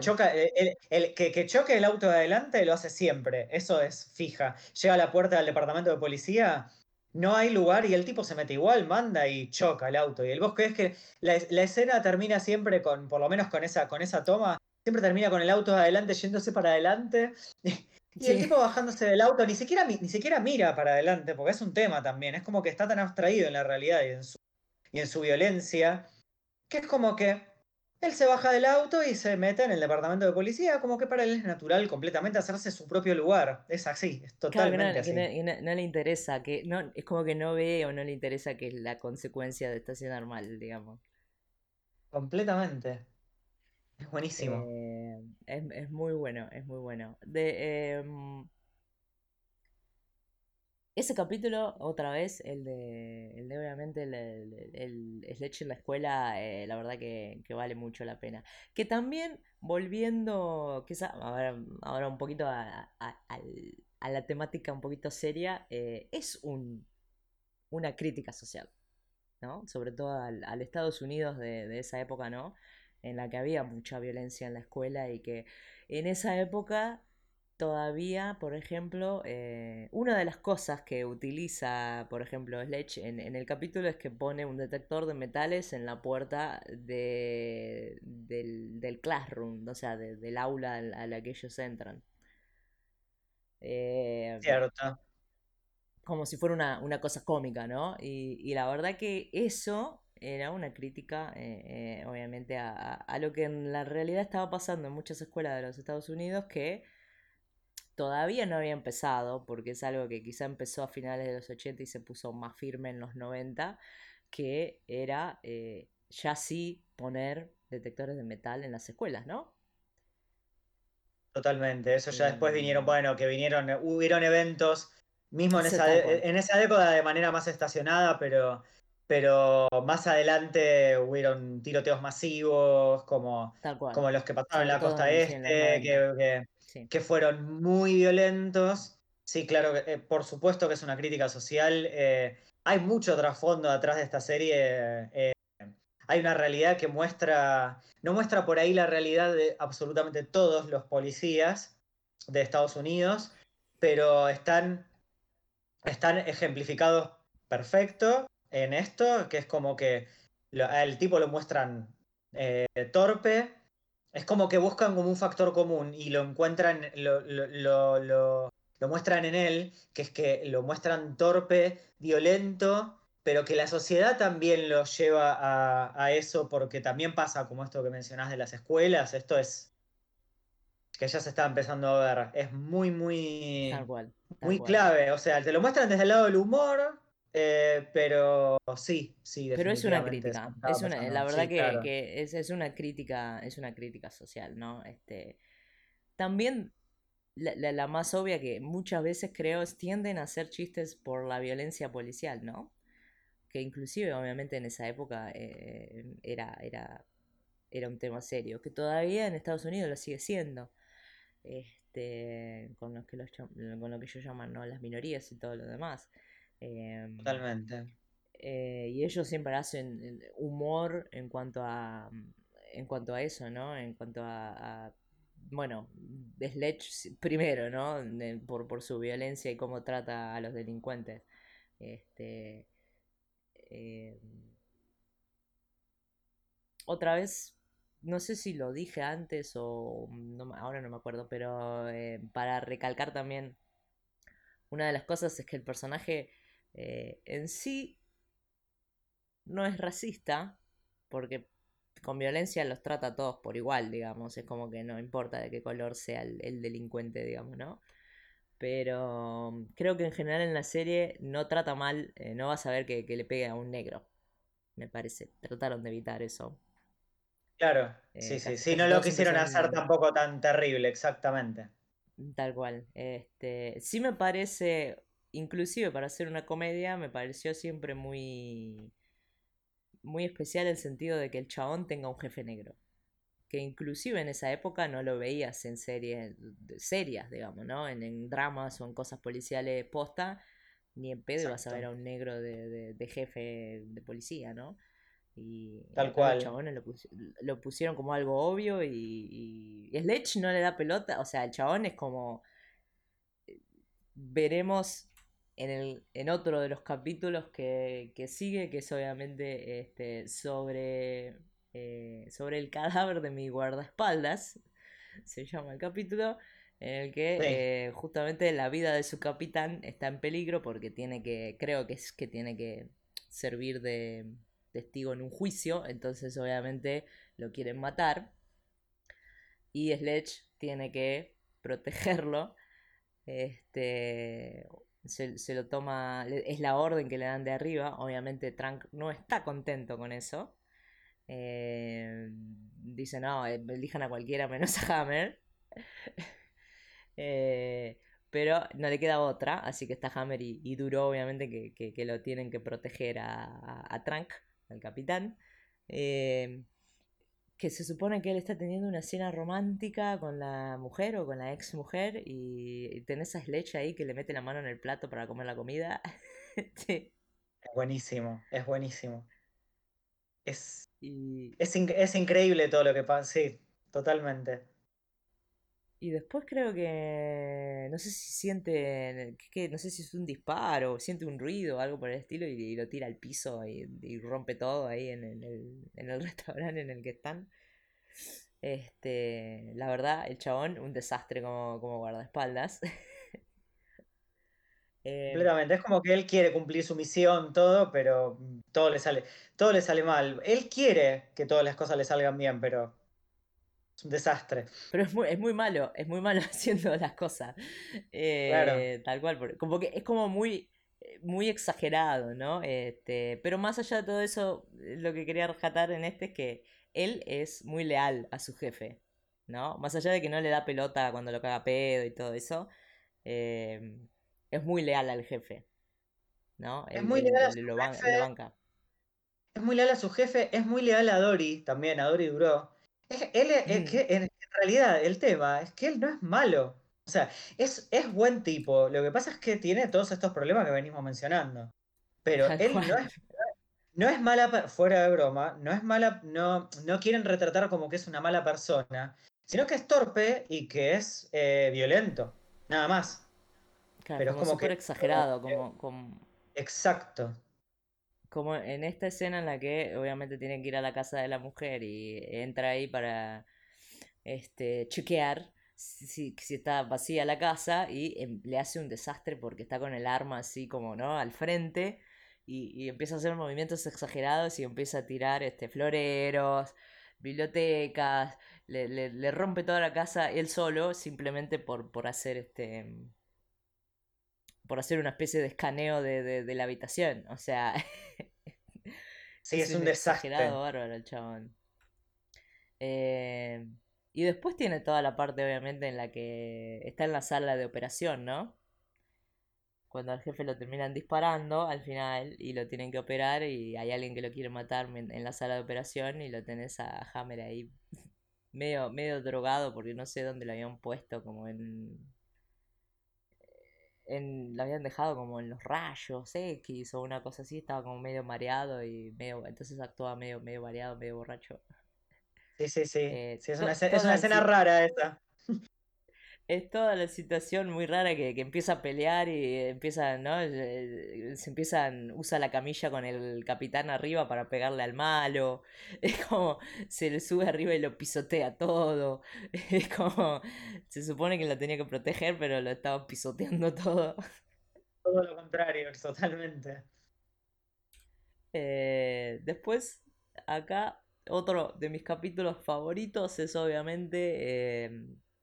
choca, eh, el, que, choque el auto de adelante lo hace siempre, eso es fija. Llega a la puerta del departamento de policía, no hay lugar y el tipo se mete igual, manda y choca el auto. Y el bosque es que la, escena termina siempre con, por lo menos con esa, con esa toma, siempre termina con el auto de adelante yéndose para adelante. Y el tipo bajándose del auto ni siquiera, ni siquiera mira para adelante, porque es un tema también. Es como que está tan abstraído en la realidad y en su, y en su violencia, que es como que él se baja del auto y se mete en el departamento de policía, como que para él es natural completamente hacerse su propio lugar. Es así, es totalmente así. no, le interesa, que no, es como que no ve o no le interesa que es la consecuencia de estacionar mal, digamos. Completamente. Es buenísimo. Eh, es, muy bueno, es muy bueno. De, em, ese capítulo, otra vez, el de, el de obviamente el, el, en la escuela, eh, la verdad que, vale mucho la pena. Que también, volviendo, quizá, ahora, ahora un poquito a, la temática un poquito seria, eh, es un, una crítica social, ¿no? Sobre todo al, Estados Unidos de, de esa época, ¿no? En la que había mucha violencia en la escuela y que en esa época todavía, por ejemplo, eh, una de las cosas que utiliza, por ejemplo, Sledge en, el capítulo es que pone un detector de metales en la puerta de, del, classroom, o sea, del aula a la que ellos entran. Eh, Cierto. Como si fuera una, cosa cómica, ¿no? Y, la verdad que eso era una crítica, eh, obviamente, a, a lo que en la realidad estaba pasando en muchas escuelas de los Estados Unidos, que todavía no había empezado, porque es algo que quizá empezó a finales de los 80 y se puso más firme en los 90, que era eh, ya sí poner detectores de metal en las escuelas, ¿no? Totalmente, eso ya después vinieron, bueno, que vinieron, hubieron eventos, mismo en esa, en esa década de manera más estacionada, pero, pero más adelante hubieron tiroteos masivos, como, como los que pasaron en la costa este, que, que fueron muy violentos. Sí, claro, eh, por supuesto que es una crítica social. Eh, hay mucho trasfondo atrás de esta serie. Eh, hay una realidad que muestra, no muestra por ahí la realidad de absolutamente todos los policías de Estados Unidos, pero están, están ejemplificados perfecto en esto, que es como que el tipo lo muestran eh, torpe, es como que buscan como un factor común y lo encuentran, lo, lo, lo, muestran en él, que es que lo muestran torpe, violento, pero que la sociedad también lo lleva a, a, eso, porque también pasa como esto que mencionás de las escuelas, esto es que ya se está empezando a ver, es muy, muy, muy clave, o sea, te lo muestran desde el lado del humor, eh, pero sí, sí. Pero es una crítica. Es una, la verdad que, es, es, una crítica, es una crítica social, ¿no? Este, también la, la, más obvia que muchas veces creo es tienden a hacer chistes por la violencia policial, ¿no? Que inclusive obviamente en esa época eh, era, era, era un tema serio, que todavía en Estados Unidos lo sigue siendo. Este, con, los que los, con lo que ellos llaman ¿no? las minorías y todo lo demás. Em, Totalmente. Eh, y ellos siempre hacen humor en cuanto a en cuanto a eso, ¿no? En cuanto a, bueno, Sledge primero, ¿no? por, por su violencia y cómo trata a los delincuentes. Este, em, otra vez, no sé si lo dije antes o ahora no me acuerdo, pero eh, para recalcar también, una de las cosas es que el personaje eh, en sí no es racista, porque con violencia los trata a todos por igual, digamos, es como que no importa de qué color sea el, delincuente, digamos, ¿no? Pero mm, creo que en general en la serie no trata mal, eh, no vas a ver que, le pegue a un negro, me parece. Trataron de evitar eso. Claro, eh, sí, sí, sí, no lo quisieron hacer tampoco tan terrible, exactamente. Tal cual. Este, sí me parece inclusive para hacer una comedia me pareció siempre muy muy especial el sentido de que el chabón tenga un jefe negro que inclusive en esa época no lo veías en series serias, digamos, ¿no? En, dramas o en cosas policiales posta, ni en pedo ibas a ver a un negro de, jefe de policía, ¿no? Y Tal cual. El lo, lo, pusieron como algo obvio y, y Sledge no le da pelota, o sea, el chabón es como... Eh, veremos en, el, en otro de los capítulos que, sigue, que es obviamente este, sobre, eh, sobre el cadáver de mi guardaespaldas, se llama el capítulo, en el que eh, justamente la vida de su capitán está en peligro porque tiene que, creo que es que tiene que servir de testigo en un juicio, entonces obviamente lo quieren matar y Sledge tiene que protegerlo este se, lo toma, es la orden que le dan de arriba, obviamente Trunk no está contento con eso. Eh, dice, no, eh, elijan a cualquiera menos a Hammer. Eh, pero no le queda otra, así que está Hammer y, Duro, obviamente, que, lo tienen que proteger a, a, Trunk, al capitán que se supone que él está teniendo una escena romántica con la mujer o con la ex mujer y tenés a Sledge ahí que le mete la mano en el plato para comer la comida. sí. Es buenísimo, es buenísimo. Es, es, increíble todo lo que pasa, sí, totalmente. Y después creo que. No sé si siente. Que, no sé si es un disparo, siente un ruido o algo por el estilo y, lo tira al piso y, rompe todo ahí en, el, en el restaurante en el que están. Este. La verdad, el chabón, un desastre como, como guardaespaldas. Eh, Completamente. Es como que él quiere cumplir su misión, todo, pero todo le sale. Todo le sale mal. Él quiere que todas las cosas le salgan bien, pero es un desastre. Pero es muy, es muy malo, es muy malo haciendo las cosas. Eh, tal cual, como que es como muy, muy exagerado, ¿no? Este, pero más allá de todo eso, lo que quería rescatar en este es que él es muy leal a su jefe, ¿no? Más allá de que no le da pelota cuando lo caga pedo y todo eso, eh, es muy leal al jefe, ¿no? Es muy leal a su jefe. Es muy leal a su jefe, es muy leal a Dory también, a Dory Duró. Él, es, mm. que en, realidad el tema es que él no es malo. O sea, es, es buen tipo. Lo que pasa es que tiene todos estos problemas que venimos mencionando. pero él no es, no es mala, fuera de broma, no es mala, no, no quieren retratar como que es una mala persona, sino que es torpe y que es eh, violento, nada más. Claro, Pero es como como súper que, como exagerado, como, como, exacto. Como en esta escena en la que obviamente tiene que ir a la casa de la mujer y entra ahí para este, chequear si, si- está vacía la casa y em, le hace un desastre porque está con el arma así como, ¿no? Al frente y, y empieza a hacer movimientos exagerados y empieza a tirar este, floreros, bibliotecas, le, le- le rompe toda la casa él solo simplemente por, por hacer este... por hacer una especie de escaneo de, de, de la habitación. O sea, Sí, es es un un desastre. bárbaro el chabón. Eh, y después tiene toda la parte, obviamente, en la que está en la sala de operación, ¿no? Cuando al jefe lo terminan disparando al final y lo tienen que operar y hay alguien que lo quiere matar en la sala de operación y lo tenés a Hammer ahí medio, medio drogado porque no sé dónde lo habían puesto, como en, en... Lo habían dejado como en los rayos X o una cosa así, estaba como medio mareado y medio... Entonces actuaba medio, medio mareado, medio borracho. Sí, sí, sí. Eh, Sí, es una, es una escena rara esa. Es toda la situación muy rara que, que empieza a pelear y empieza, ¿no? Eh, Se empiezan, usa la camilla con el capitán arriba para pegarle al malo. Es como, se le sube arriba y lo pisotea todo. Es como, se supone que lo tenía que proteger, pero lo estaba pisoteando todo. Todo lo contrario, totalmente. Eh, después, acá, otro de mis capítulos favoritos es obviamente, eh,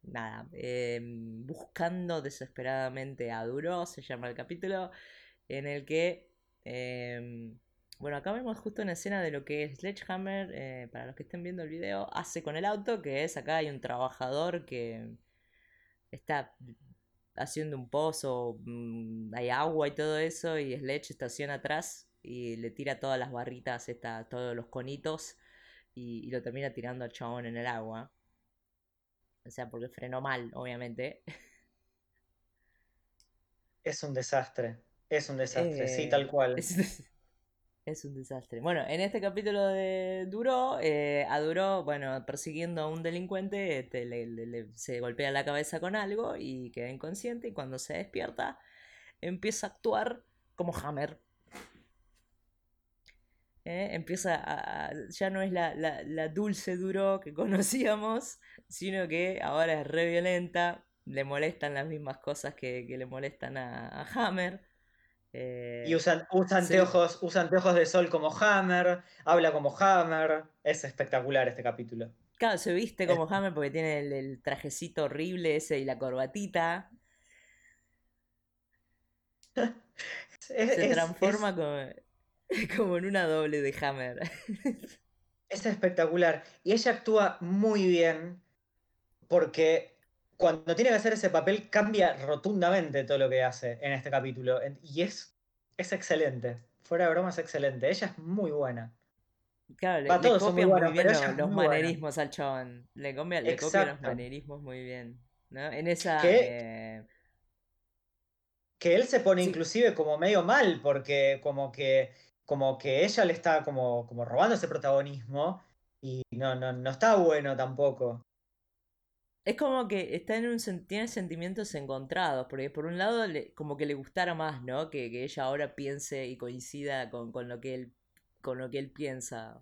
nada, eh, buscando desesperadamente a Duro, se llama el capítulo, en el que, eh, bueno, acá vemos justo una escena de lo que Sledgehammer, eh, para los que estén viendo el video, hace con el auto, que es acá hay un trabajador que está haciendo un pozo, mm, hay agua y todo eso, y Sledge estaciona atrás y le tira todas las barritas, esta, todos los conitos, y lo termina tirando al chabón en el agua. O sea, porque frenó mal, obviamente. Es un desastre. Es un desastre, sí, tal Eh, cual. es, es un desastre. Bueno, en este capítulo de Duro, eh, a Duro, bueno, persiguiendo a un delincuente, este, le- le- le- se golpea la cabeza con algo y queda inconsciente, y cuando se despierta, empieza a actuar como Hammer. ¿Eh? Empieza a, ya no es la, la- la dulce duro que conocíamos, sino que ahora es re violenta, le molestan las mismas cosas que, que le molestan a, a Hammer. Y eh, usa, usa se vi- anteojos, usa anteojos de sol como Hammer, habla como Hammer. Es espectacular este capítulo. claro, se viste Es, como Hammer porque tiene el, el trajecito horrible ese y la corbatita. es, Se es- transforma como, como en una doble de Hammer. es espectacular. Y ella actúa muy bien porque cuando tiene que hacer ese papel cambia rotundamente todo lo que hace en este capítulo. Y es, es excelente. Fuera de broma es excelente. Ella es muy buena. Claro, le, Va, le todos muy copian muy buenos, bien los muy buena. manerismos al chabón. Le, copia- le copian los manerismos muy bien. ¿no? En esa... Que, eh, que él se pone sí, inclusive como medio mal, porque como que, como que ella le está como, como robando ese protagonismo y no, no, no está bueno tampoco. Es como que está tiene sentimientos encontrados, porque por un lado como que le gustara más, ¿no? Que, que ella ahora piense y coincida con, con lo que él, con lo que él piensa,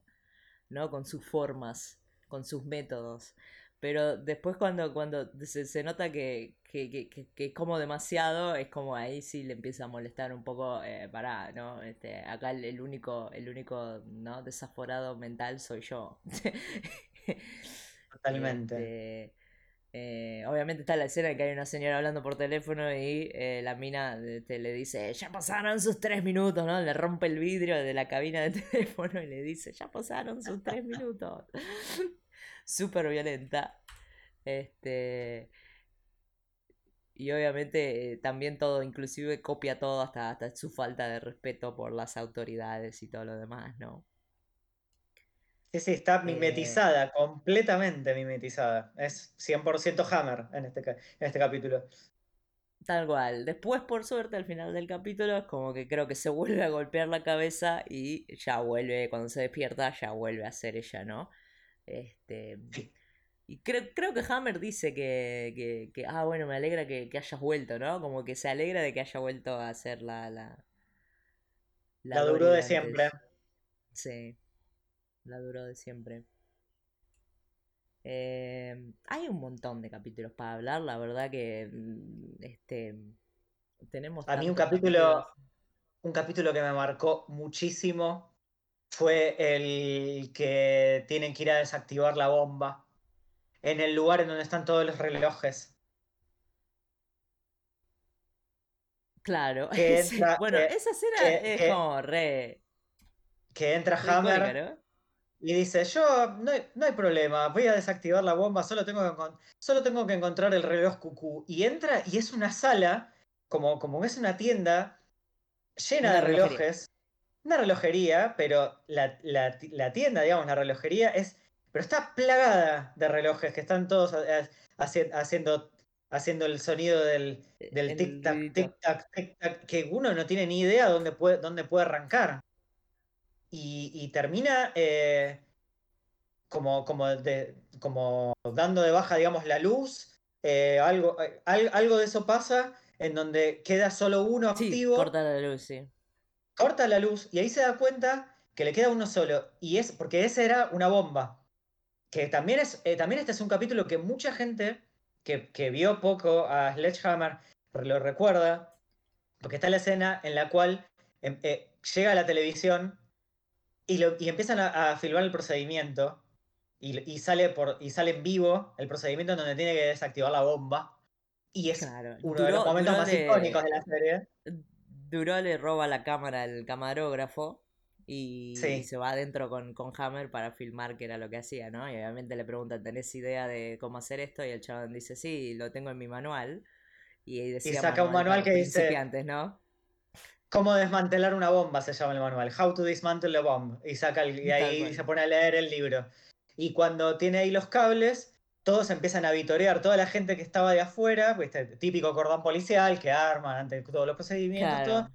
¿no? Con sus formas, con sus métodos. Pero después cuando, cuando se, se nota que, que, que, que- que es como demasiado, es como ahí sí le empieza a molestar un poco, eh, pará, ¿no? Este, acá el, el único, el único, ¿no? Desaforado mental soy yo. Totalmente. Este, eh, obviamente está la escena en que hay una señora hablando por teléfono y eh, la mina este, le dice, ya pasaron sus tres minutos, ¿no? Le rompe el vidrio de la cabina de teléfono y le dice, ya pasaron sus tres minutos. Súper violenta. Este, y obviamente eh, también todo, inclusive copia todo hasta, hasta su falta de respeto por las autoridades y todo lo demás, ¿no? Sí, sí, está Eh, mimetizada, completamente mimetizada. Es 100% Hammer en este, en este capítulo. Tal cual. Después, por suerte, al final del capítulo, es como que creo que se vuelve a golpear la cabeza y ya vuelve, cuando se despierta, ya vuelve a ser ella, ¿no? Este. Y creo, creo que Hammer dice que, que, ah, bueno, me alegra que, que, hayas vuelto, ¿no? Como que se alegra de que haya vuelto a ser la... La, la, duró de siempre. Sí, la duró de siempre. Eh, hay un montón de capítulos para hablar, la verdad que mm, este tenemos a mí un capítulo un capítulo que me marcó muchísimo fue el que tienen que ir a desactivar la bomba en el lugar en donde están todos los relojes. Claro, bueno, esa escena es como re. Que entra Hammer y dice: Yo, no hay, problema, voy a desactivar la bomba, solo tengo que, solo tengo que encontrar el reloj cucú. Y entra y es una sala, como, como es una tienda llena de relojes, una relojería, pero la, la tienda, digamos, la relojería es pero está plagada de relojes que están todos haciendo, haciendo el sonido del, del tic-tac, tic-tac, tic-tac, que uno no tiene ni idea dónde puede, dónde puede arrancar. Y, termina eh, como, como, como dando de baja, digamos, la luz. Eh, algo, eh, algo de eso pasa en donde queda solo uno activo. corta la luz, sí. Corta la luz y ahí se da cuenta que le queda uno solo. Y es porque esa era una bomba que también, es, eh, también este es un capítulo que mucha gente que, vio poco a Sledgehammer lo recuerda, porque está la escena en la cual em, eh, llega a la televisión y, lo, y empiezan a, filmar el procedimiento y, sale por, y sale en vivo el procedimiento en donde tiene que desactivar la bomba. Y es uno de los momentos más icónicos de la serie. Duró le roba la cámara al camarógrafo y, se va adentro con, con, Hammer para filmar que era lo que hacía, ¿no? Y obviamente le preguntan, ¿tenés idea de cómo hacer esto? Y el chabón dice, sí, lo tengo en mi manual. Y, decía y saca un manual que dice... ¿no? Cómo desmantelar una bomba se llama el manual. How to dismantle a bomb. Y, saca y ahí se pone a leer el libro. Y cuando tiene ahí los cables, todos empiezan a vitorear. Toda la gente que estaba de afuera, pues, este típico cordón policial que arman ante todos los procedimientos,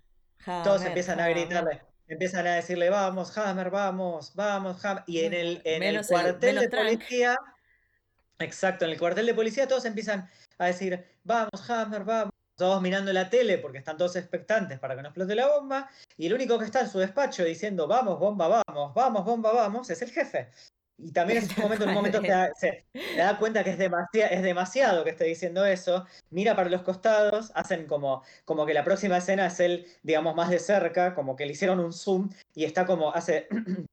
todos empiezan a gritarle empiezan a decirle, vamos, Hammer, vamos, vamos, Hammer. Y en el, en el cuartel de policía, exacto, en el cuartel de policía todos empiezan a decir, vamos, Hammer, vamos. Todos mirando la tele porque están todos expectantes para que no explote la bomba. Y el único que está en su despacho diciendo, vamos, bomba, vamos, vamos, bomba, vamos, es el jefe. Y también en ese momento, en un momento se da, cuenta que es, demasiado, es demasiado que esté diciendo eso, mira para los costados, hacen como, como que la próxima escena es él, digamos, más de cerca, como que le hicieron un zoom y está como, hace,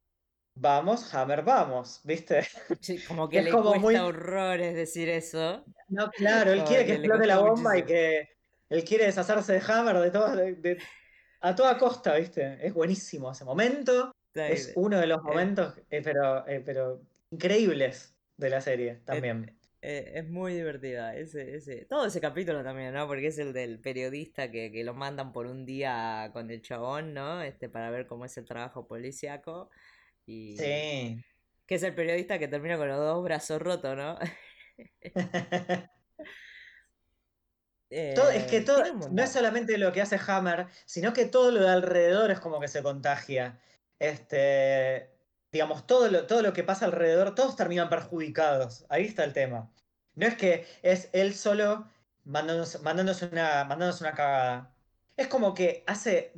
vamos, Hammer, vamos, ¿viste? Sí, como que le como cuesta horrores decir eso. No, claro, él quiere que, explote la bomba y que él quiere deshacerse de Hammer de, todo, a toda costa, ¿viste? Es buenísimo ese momento. Es uno de los eh, momentos, eh, pero, eh, pero increíbles de la serie también. Es, muy divertida. Ese, ese, todo ese capítulo también, ¿no? Porque es el del periodista que, que, lo mandan por un día con el chabón, ¿no? Este, para ver cómo es el trabajo policíaco. Y, sí. Que es el periodista que termina con los dos brazos rotos, ¿no? todo, es que todo, no es solamente lo que hace Hammer, sino que todo lo de alrededor es como que se contagia este, digamos, todo lo, todo lo que pasa alrededor, todos terminan perjudicados. Ahí está el tema. No es que es él solo mandándonos, una, una cagada. Es como que hace,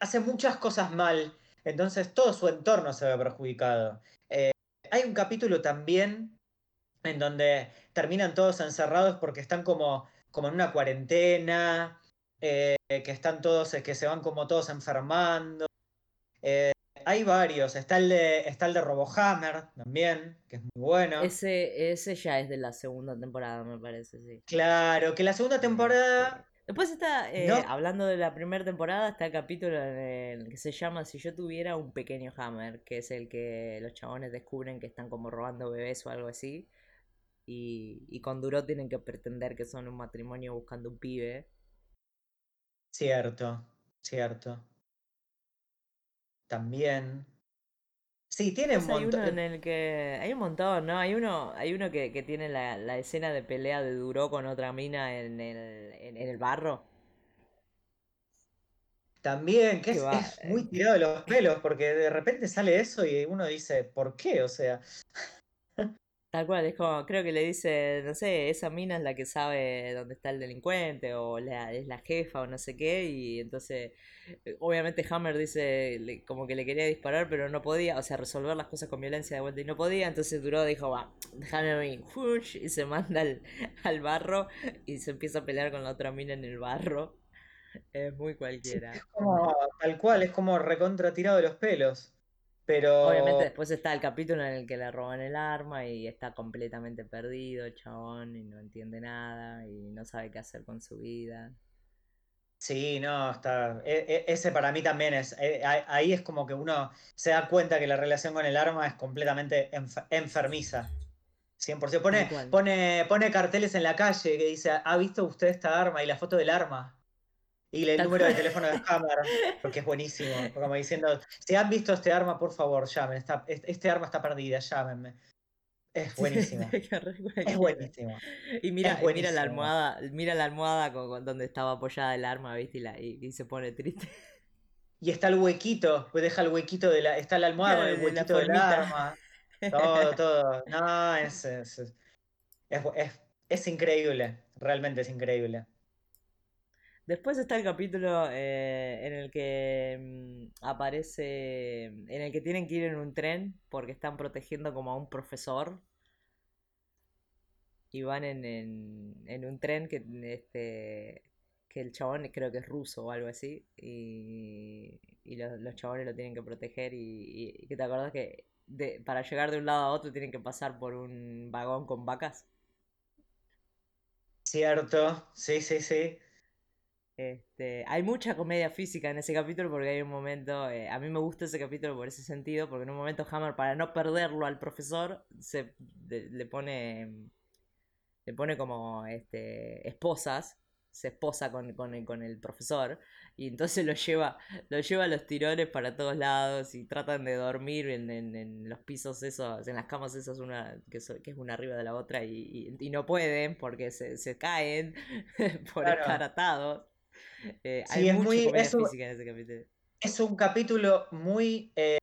hace muchas cosas mal, entonces todo su entorno se ve perjudicado. Eh, hay un capítulo también en donde terminan todos encerrados porque están como, como en una cuarentena, eh, que están todos, que se van como todos enfermando. Eh, hay varios. Está el de, está el de Robohammer también, que es muy bueno. Ese, ese ya es de la segunda temporada, me parece, sí. Claro, que la segunda temporada. Después está, eh, hablando de la primera temporada, está el capítulo que se llama Si yo tuviera un pequeño Hammer, que es el que los chabones descubren que están como robando bebés o algo así. Y, y con Duro tienen que pretender que son un matrimonio buscando un pibe. Cierto, cierto también. Sí, tiene un hay uno montón. en el que. Hay un montón, ¿no? Hay uno, hay uno que, que tiene la, la escena de pelea de Duro con otra mina en el, en, en el barro. También, que Que es, va. es eh, muy tirado de los pelos, porque de repente sale eso y uno dice, ¿por qué? O sea, Tal cual, es como, creo que le dice, no sé, esa mina es la que sabe dónde está el delincuente, o la, es la jefa, o no sé qué, y entonces, eh, obviamente Hammer dice, le- como que le quería disparar, pero no podía, o sea, resolver las cosas con violencia de vuelta y no podía, entonces Duro dijo, va, déjame a mí, y se manda al, al barro y se empieza a pelear con la otra mina en el barro, es muy sí, cualquiera. es como tal cual, es como recontra tirado de los pelos. Obviamente después está el capítulo en el que le roban el arma y está completamente perdido chabón y no entiende nada y no sabe qué hacer con su vida. sí, no, está. e- e- ese para mí también es. eh, ahí es como que uno se da cuenta que la relación con el arma es completamente enf- enfermiza. 100%. Tal Pone, pone, pone carteles en la calle que dice, ¿ha visto usted esta arma? Y la foto del arma. Y el número de teléfono de Hammer, porque es buenísimo. Como diciendo, si han visto este arma, por favor, llamen. Está, este, este arma está perdida, llámenme. Es buenísimo. Es buenísimo. Y mira, mira la almohada, mira la almohada con, con donde estaba apoyada el arma, ¿viste? Y, la, y, y se pone triste. Y está el huequito, pues deja el huequito de la. Está la almohada con el de la huequito del arma. Todo, todo. No, es, es, es, es, es- es increíble. Realmente es increíble. Después está el capítulo eh, en el que mm, aparece, en el que tienen que ir en un tren porque están protegiendo como a un profesor y van en, en, un tren que este que el chabón creo que es ruso o algo así y, y los, chabones lo tienen que proteger y, y que te acordás que de, para llegar de un lado a otro tienen que pasar por un vagón con vacas. Cierto, sí, sí, sí. Este, hay mucha comedia física en ese capítulo porque hay un momento, eh, a mí me gusta ese capítulo por ese sentido, porque en un momento Hammer para no perderlo al profesor se de- le pone le pone como este esposas, se esposa con, con el, con el profesor y entonces lo lleva lo lleva a los tirones para todos lados y tratan de dormir en, en- en los pisos esos, en las camas esas una que, so- que es una arriba de la otra y, y- y no pueden porque se, se caen por estar atados. Eh, hay es mucha muy. comedia Es un, física en ese capítulo. es un capítulo muy. eh,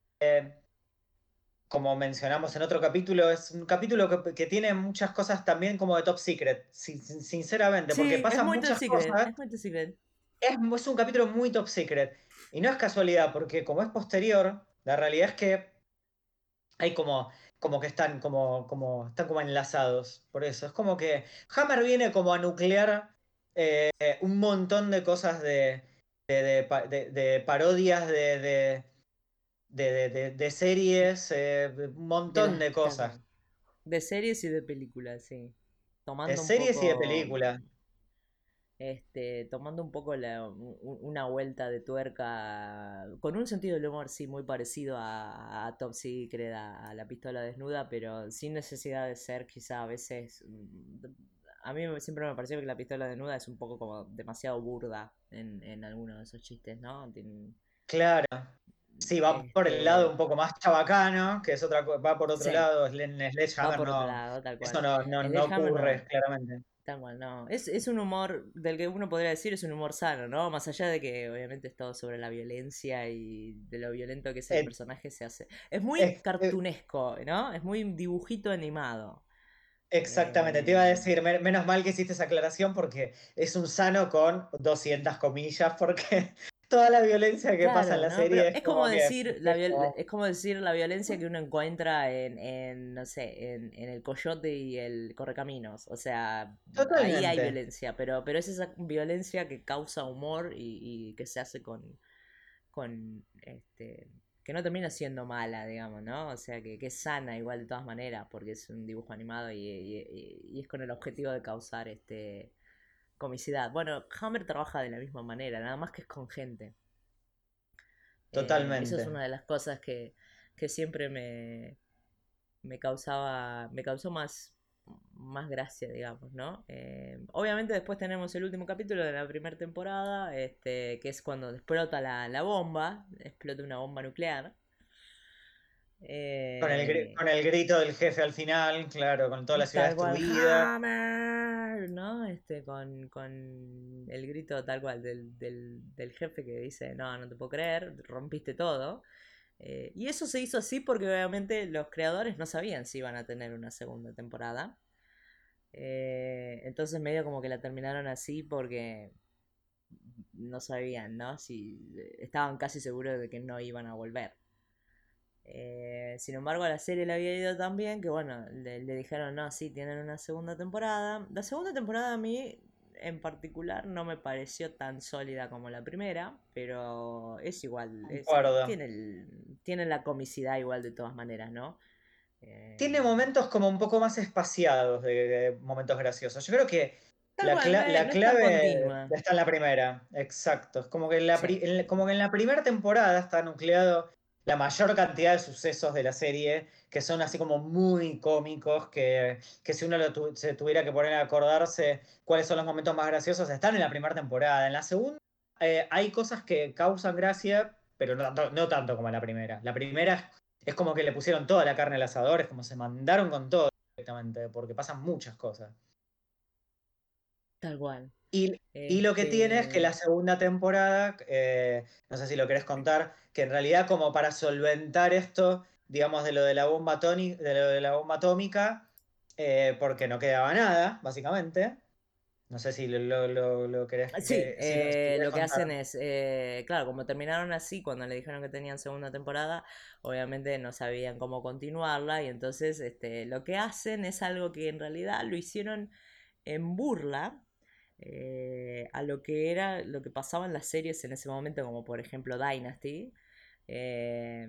como mencionamos en otro capítulo, es un capítulo que, que tiene muchas cosas también como de top secret, sin- sin- sinceramente, porque Sí, pasan muchas secret, cosas. es muy top secret. Es, es un capítulo muy top secret. Y no es casualidad, porque como es posterior, la realidad es que hay como, como que están como, como, están como enlazados. Por eso, es como que Hammer viene como a nuclear eh, un montón de cosas de, de, de pa- de- de parodias de, de, series, eh, un montón de cosas. De series y de películas, sí. De Tomando un series y de poco, películas. este, tomando un poco la, una vuelta de tuerca, con un sentido del humor, sí, muy parecido a, a Top Secret, a, a La Pistola Desnuda, pero sin necesidad de ser quizá a veces... A mí siempre me pareció que La Pistola Desnuda es un poco como demasiado burda en, en algunos de esos chistes, ¿no? Tien- Claro. Sí, va por el lado un Este, poco más chabacano, que es otra va por otro sí, lado, en Sledgehammer no, lado, tal eso no, no, no Sledgehammer ocurre, no, claramente. tal cual, no. Es, es un humor del que uno podría decir es un humor sano, ¿no? Más allá de que obviamente es todo sobre la violencia y de lo violento que es el Eh, personaje se hace. Es muy es- eh, cartunesco, ¿no? Es muy dibujito animado. Exactamente, te iba a decir, me- menos mal que hiciste esa aclaración porque es un sano con 200 comillas, porque toda la violencia que pasa en la serie es es como como que, decir la es como, decir la violencia que uno encuentra en, en no sé, en, en el coyote y el correcaminos. O sea, ahí hay violencia, pero, pero es esa violencia que causa humor y, y que se hace con, con este que no termina siendo mala, digamos, ¿no? O sea, que, que es sana igual de todas maneras, porque es un dibujo animado y, y- y- y es con el objetivo de causar este comicidad. Bueno, Hammer trabaja de la misma manera, nada más que es con gente. Eh, eso es totalmente. una de las cosas que, que siempre me, me causaba, me causó más, más gracia, digamos, ¿no? Eh, obviamente después tenemos el último capítulo de la primera temporada, este, que es cuando explota la, la bomba, explota una bomba nuclear. Con el, Eh, con el grito del jefe al final, claro, con toda la ciudad destruida. Hammer, ¿no? Este, con, con el grito tal cual del, del, del jefe que dice, no, no te puedo creer, rompiste todo. Eh, y eso se hizo así porque obviamente los creadores no sabían si iban a tener una segunda temporada. Eh, entonces medio como que la terminaron así porque no sabían, ¿no? Si estaban casi seguros de que no iban a volver. Eh, sin embargo, a la serie le había ido tan bien que, bueno, le, le dijeron, no, sí, tienen una segunda temporada. La segunda temporada a mí, en particular, no me pareció tan sólida como la primera, pero es igual, es, tiene, el- tiene la comicidad igual de todas maneras, ¿no? Eh, Tiene momentos como un poco más espaciados de, de momentos graciosos. Yo creo que la, cla- clave está en la primera. Exacto. Es como que en la, Sí, pri- en- como que en la primera temporada está nucleado la mayor cantidad de sucesos de la serie, que son así como muy cómicos, que, que si uno lo tu- se tuviera que poner a acordarse cuáles son los momentos más graciosos, están en la primera temporada. En la segunda eh, hay cosas que causan gracia, pero no tanto, no tanto como en la primera. La primera es, es como que le pusieron toda la carne al asador, es como se mandaron con todo directamente, porque pasan muchas cosas. tal cual. Y, y lo que tiene es que Este, la segunda temporada, eh, no sé si lo querés contar, que en realidad como para solventar esto, digamos, de lo de la bomba, toni- de lo de la bomba atómica, eh, porque no quedaba nada, básicamente. No sé si lo, lo- lo- lo querés, Ah, Sí, que- si lo, si eh, querés lo que hacen es, eh, claro, como terminaron así, cuando le dijeron que tenían segunda temporada, obviamente no sabían cómo continuarla y entonces este, lo que hacen es algo que en realidad lo hicieron en burla eh, a lo que era, lo que pasaba en las series en ese momento, como por ejemplo Dynasty, eh,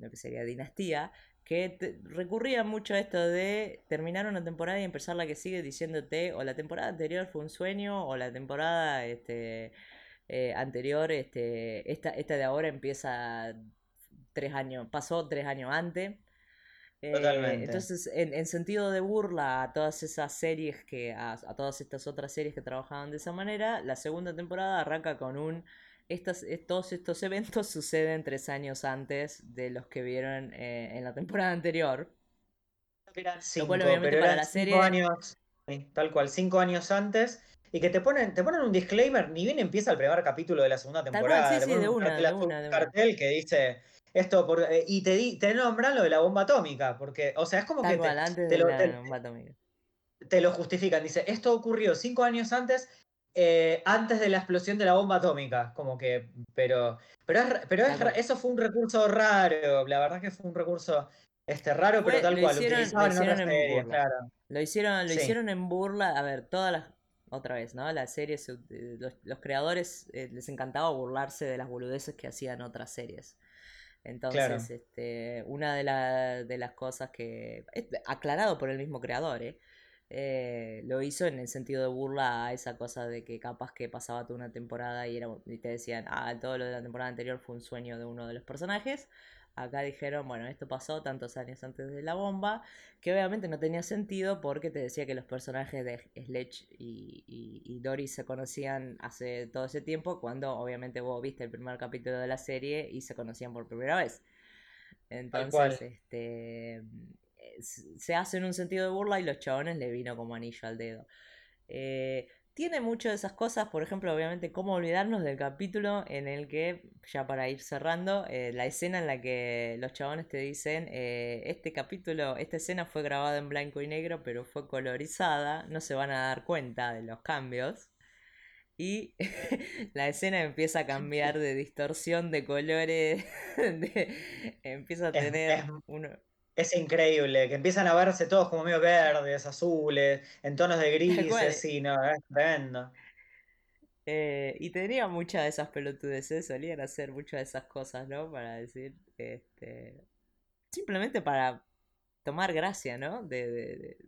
lo que sería Dinastía, que te- recurría mucho a esto de terminar una temporada y empezar la que sigue diciéndote o la temporada anterior fue un sueño o la temporada este, eh, anterior, este, esta, esta de ahora empieza tres años, pasó tres años antes. Eh, Totalmente. entonces, en, en sentido de burla a todas esas series que, a, a todas estas otras series que trabajaban de esa manera, la segunda temporada arranca con un estas, eh, todos estos eventos suceden tres años antes de los que vieron eh, en la temporada anterior. Eran Lo cual cinco, obviamente pero para cinco años, tal cual, cinco años antes, y que te ponen, te ponen un disclaimer, ni bien empieza el primer capítulo de la segunda cual, temporada, sí, sí, de un una, cartel de un una. cartel que dice esto, por, eh, y te, di- te nombran lo de la bomba atómica, porque, o sea, es como Tal que cual, te, antes te de lo, la te, bomba atómica. te lo justifican, dice, esto ocurrió cinco años antes, eh, antes de la explosión de la bomba atómica, como que, pero, pero, es, pero es, eso fue un recurso raro, la verdad que fue un recurso este, raro, pero tal lo cual, lo hicieron, lo en hicieron otras en series, burla. claro. Lo hicieron, lo Sí, hicieron en burla. A ver, todas las. Otra vez, ¿no? Las series, eh, los, los creadores eh, les encantaba burlarse de las boludeces que hacían otras series. Entonces, claro. este, una de, la- de las cosas que. aclarado por el mismo creador, ¿eh? Eh, lo hizo en el sentido de burla a esa cosa de que capaz que pasaba toda una temporada y, era, y te decían, ah, todo lo de la temporada anterior fue un sueño de uno de los personajes. Acá dijeron, bueno, esto pasó tantos años antes de la bomba, que obviamente no tenía sentido porque te decía que los personajes de Sledge y, y, y Dory se conocían hace todo ese tiempo, cuando obviamente vos viste el primer capítulo de la serie y se conocían por primera vez. Entonces, este, se hace en un sentido de burla y los chabones le vino como anillo al dedo. Eh, tiene mucho de esas cosas, por ejemplo, obviamente, cómo olvidarnos del capítulo en el que, ya para ir cerrando, eh, la escena en la que los chabones te dicen, eh, este capítulo, esta escena fue grabada en blanco y negro, pero fue colorizada, no se van a dar cuenta de los cambios. Y la escena empieza a cambiar de distorsión de colores, de- empieza a Es, es, tener uno, es increíble, que empiezan a verse todos como medio verdes, azules, en tonos de grises, sí, no, es tremendo. Eh, y tenía muchas de esas pelotudeces, solían hacer muchas de esas cosas, ¿no? Para decir, este, simplemente para tomar gracia, ¿no? De, de, de-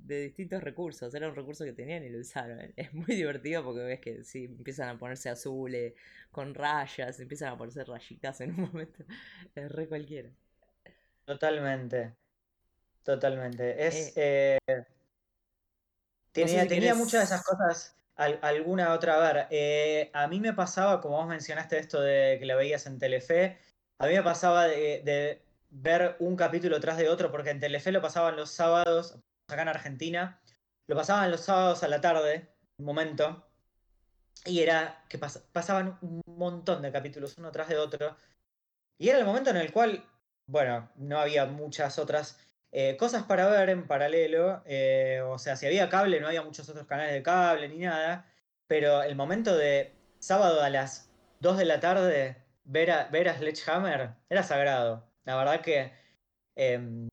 de distintos recursos, era un recurso que tenían y lo usaron. Es muy divertido porque ves que sí, empiezan a ponerse azules, con rayas, empiezan a ponerse rayitas en un momento, es re cualquiera. Totalmente, totalmente. Es, Eh, eh, no sé tenía, si tenía muchas de esas cosas, al- alguna otra, a ver, eh, a mí me pasaba, como vos mencionaste esto de que la veías en Telefe, a mí me pasaba de, de- ver un capítulo tras de otro, porque en Telefe lo pasaban los sábados, acá en Argentina, lo pasaban los sábados a la tarde, un momento, y era que pasaban un montón de capítulos uno tras de otro, y era el momento en el cual, bueno, no había muchas otras eh, cosas para ver en paralelo, eh, o sea, si había cable no había muchos otros canales de cable ni nada, pero el momento de sábado a las 2 de la tarde ver a, ver a Sledgehammer era sagrado. La verdad que em,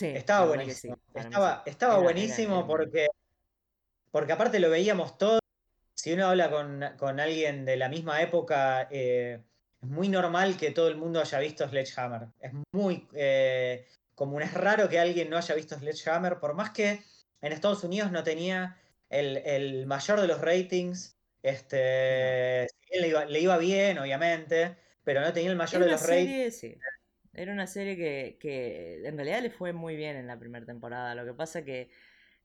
estaba buenísimo. estaba, estaba buenísimo porque, porque aparte lo veíamos todo. Si uno habla con, alguien de la misma época, eh, es muy normal que todo el mundo haya visto Sledgehammer. Es muy eh, común, es raro que alguien no haya visto Sledgehammer, por más que en Estados Unidos no tenía el, mayor de los ratings. Este, le, iba, le, iba, bien, obviamente, pero no tenía el mayor de los ratings. Era una serie que, en realidad le fue muy bien en la primera temporada. Lo que pasa que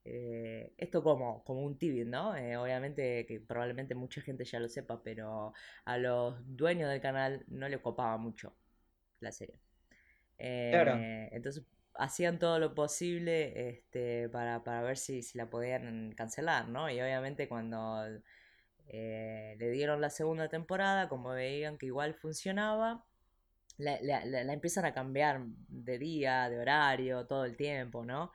eh, esto como, como un tibet, ¿no? Eh, obviamente que probablemente mucha gente ya lo sepa, pero a los dueños del canal no le copaba mucho la serie. claro. Eh, entonces hacían todo lo posible este, para, ver si, la podían cancelar, ¿no? Y obviamente cuando le dieron la segunda temporada, como veían que igual funcionaba, la, empiezan a cambiar de día, de horario, todo el tiempo, ¿no?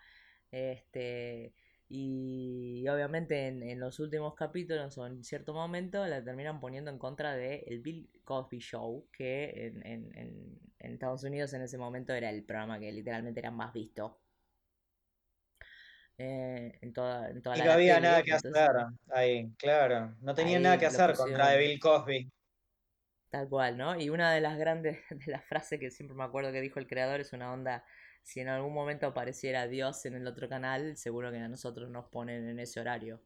Este, y obviamente en, los últimos capítulos o en cierto momento la terminan poniendo en contra de el Bill Cosby Show, que en, Estados Unidos en ese momento era el programa que literalmente era más visto. Eh, en toda, en toda y no había nada que hacer ahí, claro. No tenía nada que hacer contra de Bill Cosby. Tal cual, ¿no? Y una de las grandes, de las frases que siempre me acuerdo que dijo el creador es una onda, si en algún momento apareciera Dios en el otro canal, seguro que a nosotros nos ponen en ese horario.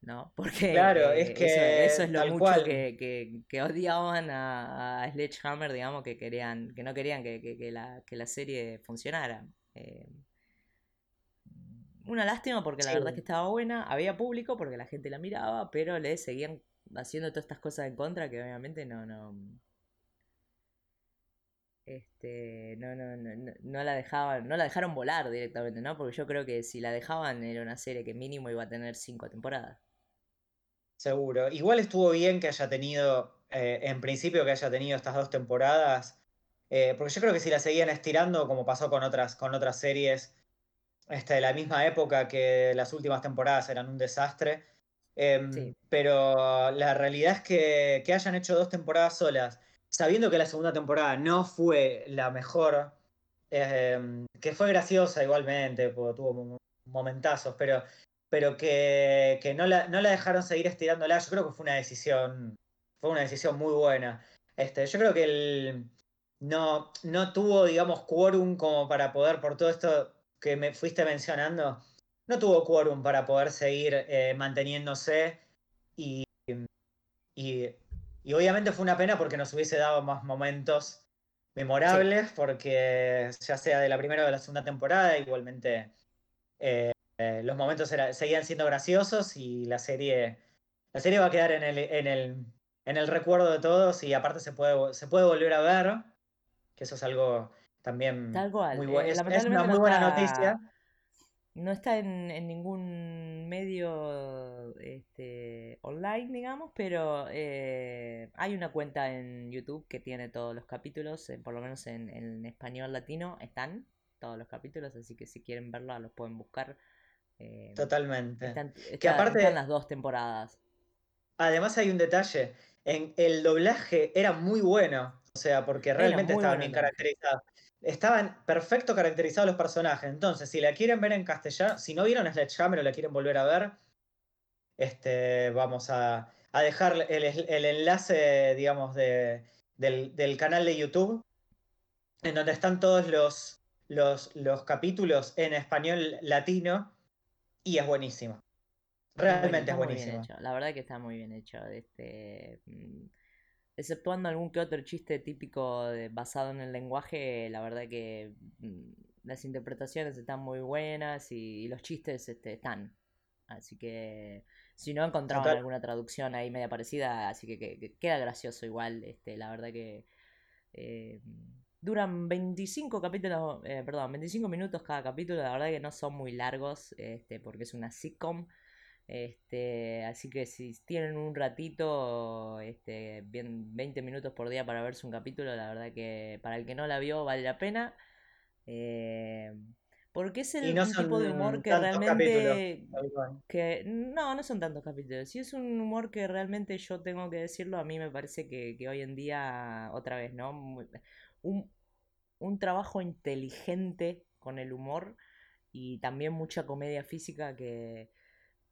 ¿No? Porque claro, es eh, que eso, es lo mucho que, que, odiaban a, a, Sledgehammer, digamos, que querían, que no querían que, la, que la serie funcionara. Eh, una lástima porque la verdad es que estaba buena, había público porque la gente la miraba, pero le seguían haciendo todas estas cosas en contra que obviamente no, no. Este, no, no, no, no la dejaban, no la dejaron volar directamente, ¿no? Porque yo creo que si la dejaban era una serie que mínimo iba a tener cinco temporadas. Seguro. Igual estuvo bien que haya tenido, eh, en principio que haya tenido estas dos temporadas. Eh, porque yo creo que si la seguían estirando, como pasó con otras, con otras series este, de la misma época, que las últimas temporadas eran un desastre, Em, pero la realidad es que, que, hayan hecho dos temporadas solas, sabiendo que la segunda temporada no fue la mejor, em, que fue graciosa igualmente, porque tuvo momentazos, pero, pero que, que no, la, no, la, dejaron seguir estirándola, yo creo que fue una decisión, fue una decisión muy buena. Este, yo creo que el, no, no tuvo, digamos, quórum como para poder, por todo esto que me fuiste mencionando, no tuvo quórum para poder seguir eh, manteniéndose y, y, obviamente fue una pena porque nos hubiese dado más momentos memorables, porque ya sea de la primera o de la segunda temporada, igualmente eh, eh, los momentos seguían siendo graciosos y la serie, la serie va a quedar en el, en el, en el recuerdo de todos y aparte se puede, se puede volver a ver, que eso es algo también muy bueno. es, una muy buena noticia. No está en, ningún medio este, online, digamos, pero eh, hay una cuenta en YouTube que tiene todos los capítulos, eh, por lo menos en, español latino están todos los capítulos, así que si quieren verla los pueden buscar. Eh, Totalmente. Están, que aparte, las dos temporadas. Además hay un detalle, en el doblaje era muy bueno, o sea, porque realmente estaba bien caracterizado estaban perfecto caracterizados los personajes. Entonces, si la quieren ver en castellano, si no vieron Sledgehammer o la quieren volver a ver, este, vamos a, dejar el, enlace, digamos, de, del, canal de YouTube, en donde están todos los, los, los capítulos en español latino, y es buenísimo. Realmente es buenísimo. La verdad que está muy bien hecho. Este, mm, exceptuando algún que otro chiste típico basado en el lenguaje, la verdad que mm, las interpretaciones están muy buenas y, los chistes este, están. Así que si no encontraban alguna traducción ahí media parecida, así que, queda gracioso igual, este, la verdad que... Eh, duran 25 capítulos, eh, perdón, 25 minutos cada capítulo, la verdad que no son muy largos, este, porque es una sitcom. Este, así que si tienen un ratito, este, bien 20 minutos por día para verse un capítulo, la verdad que para el que no la vio vale la pena. Eh, porque es el tipo de humor que realmente... Que, no, no son tantos capítulos. Si es un humor que realmente yo tengo que decirlo, a mí me parece que, que hoy en día, otra vez, ¿no? Un, un trabajo inteligente con el humor y también mucha comedia física que,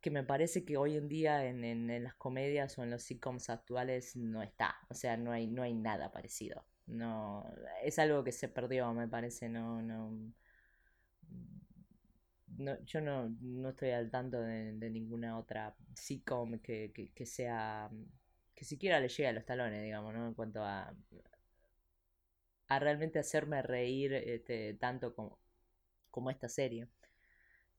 que me parece que hoy en día en, en, las comedias o en los sitcoms actuales no está. O sea, no hay, no hay nada parecido. No, es algo que se perdió, me parece, no, no, no yo no, no estoy al tanto de, ninguna otra sitcom que, que, que, sea, que siquiera le llegue a los talones, digamos, ¿no? En cuanto a, a realmente hacerme reír este, tanto como, como esta serie.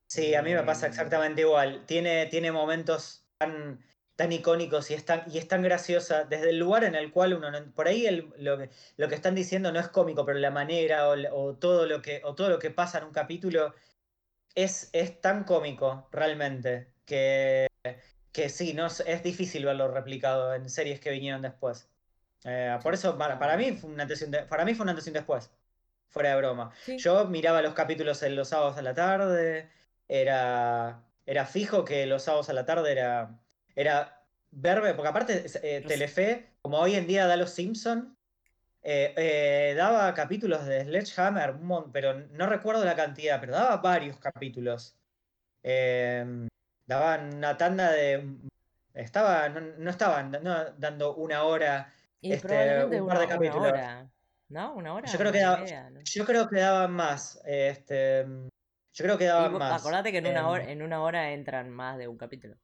Sí, a mí me pasa em, exactamente igual. Tiene, tiene momentos tan, tan icónicos y es tan, y es tan graciosa. Desde el lugar en el cual uno por ahí lo, que, lo que están diciendo no es cómico pero la manera o, todo lo que o todo lo que pasa en un capítulo es, es tan cómico realmente que, que sí no es, difícil verlo replicado en series que vinieron después. Eh, por eso para, mí fue una antes para mí fue un antes y después fuera de broma. Yo miraba los capítulos en los sábados a la tarde era, era fijo que los sábados a la tarde era, era verme, porque aparte eh, Telefe, como hoy en día da Los Simpson, eh, eh, daba capítulos de Sledgehammer, pero no recuerdo la cantidad, pero daba varios capítulos. Em, daban una tanda de... Estaba, no, estaban dando una hora, este, un par de capítulos. ¿No? Una hora. Yo creo, que, yo creo que daban más. Este, yo creo que daban más. Acordate que en una, hora, en una hora entran más de un capítulo.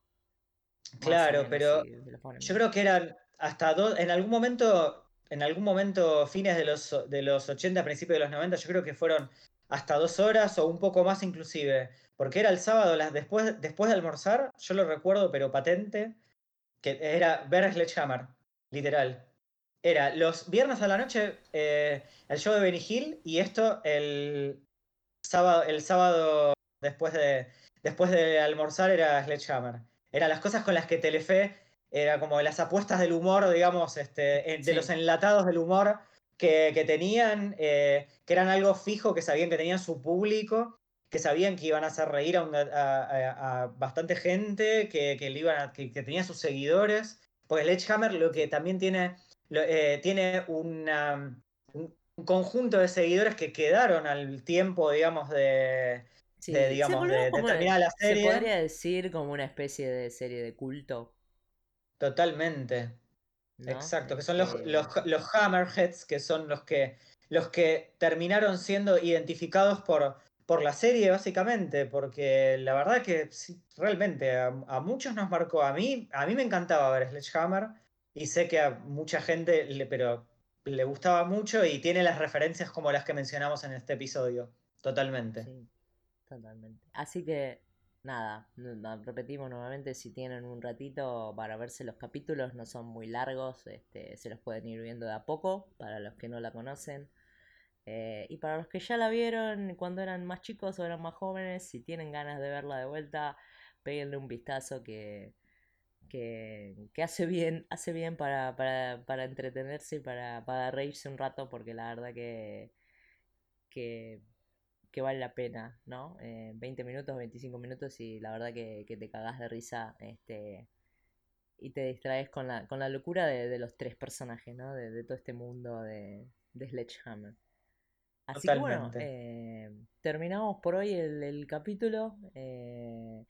Claro, pero yo creo que eran hasta dos, en algún momento, en algún momento, fines de los, de los 80, principios de los 90, yo creo que fueron hasta dos horas o un poco más inclusive, porque era el sábado, las, después, después de almorzar, yo lo recuerdo, pero patente, que era ver Sledgehammer, literal. Era los viernes a la noche eh, el show de Benny Hill y esto el, sábado, el sábado después de, después de almorzar era Sledgehammer. Eran las cosas con las que Telefe era como las apuestas del humor, digamos, este, de los enlatados del humor que, tenían, eh, que eran algo fijo, que sabían que tenían su público, que sabían que iban a hacer reír a, bastante gente, que, que, iban que, tenía sus seguidores. Pues Sledgehammer lo que también tiene, eh, tiene una, un conjunto de seguidores que quedaron al tiempo, digamos, de, digamos, de, terminar la serie. Se podría decir como una especie de serie de culto. Totalmente. Exacto, que son los, los, los, Hammerheads, que son los que, los que terminaron siendo identificados por, por la serie, básicamente, porque la verdad que realmente a, a, muchos nos marcó. A mí, a mí me encantaba ver Sledgehammer y sé que a mucha gente, le, pero le gustaba mucho y tiene las referencias como las que mencionamos en este episodio. Totalmente. Sí, totalmente. Así que, nada, repetimos nuevamente, si tienen un ratito para verse los capítulos, no son muy largos, este, se los pueden ir viendo de a poco, para los que no la conocen. Eh, y para los que ya la vieron cuando eran más chicos o eran más jóvenes, si tienen ganas de verla de vuelta, péguenle un vistazo que que, hace bien, hace bien para, para, entretenerse y para, para, reírse un rato, porque la verdad que, que, vale la pena, ¿no? 20 eh, minutos, 25 minutos y la verdad que, te cagás de risa este, y te distraes con la, con la locura de, los tres personajes, ¿no? De, todo este mundo de, de Sledgehammer. Así que bueno, eh, terminamos por hoy el, el capítulo. Eh,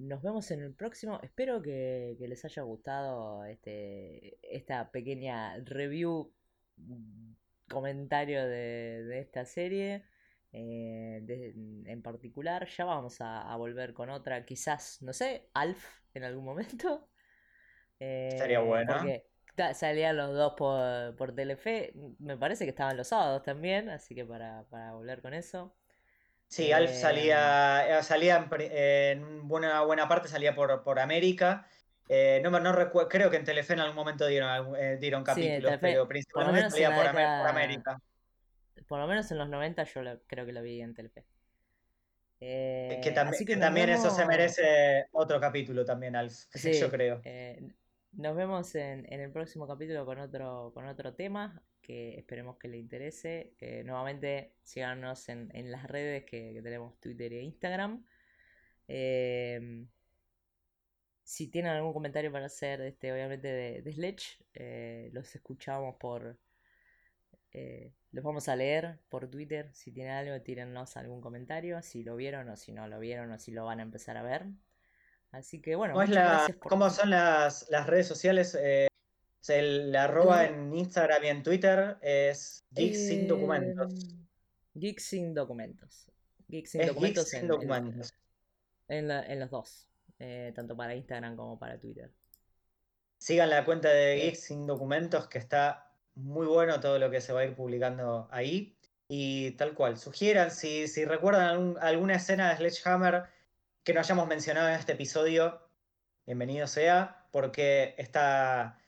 nos vemos en el próximo. Espero que, les haya gustado este, esta pequeña review, mm, comentario de, esta serie. Eh, en particular, ya vamos a, volver con otra, quizás, no sé, Alf en algún momento. Estaría eh, bueno. Porque salían los dos por, por Telefe. Me parece que estaban los sábados también, así que para, para volver con eso. Sí, Alf salía, eh, salía en, buena, buena parte salía por, por América. Eh, no, no recuerdo, creo que en Telefe en algún momento dieron, eh, dieron capítulos, pero principalmente salía por, América. por lo menos en los 90 yo creo que lo vi en Telefe. Eh, que, también eso se merece otro capítulo también, Alf, yo creo. Eh, nos vemos en, el próximo capítulo con otro, con otro tema que esperemos que le interese. Eh, nuevamente, síganos en, las redes que, tenemos Twitter e Instagram. Em, si tienen algún comentario para hacer, este, obviamente, de, de Sledge, los escuchamos por, eh, los vamos a leer por Twitter. Si tienen algo, tírennos algún comentario. Si lo vieron o si no lo vieron o si lo van a empezar a ver. Así que bueno. ¿Cómo, son las, redes sociales? Eh, el arroba en Instagram y en Twitter es Geeks sin documentos. Geeks sin documentos. Geeks sin documentos, en, documentos. En, los dos. Eh, tanto para Instagram como para Twitter. Sigan la cuenta de Geeks sin documentos que está muy bueno todo lo que se va a ir publicando ahí. Y tal cual, sugieran si, si recuerdan alguna escena de Sledgehammer que no hayamos mencionado en este episodio, bienvenido sea, porque está,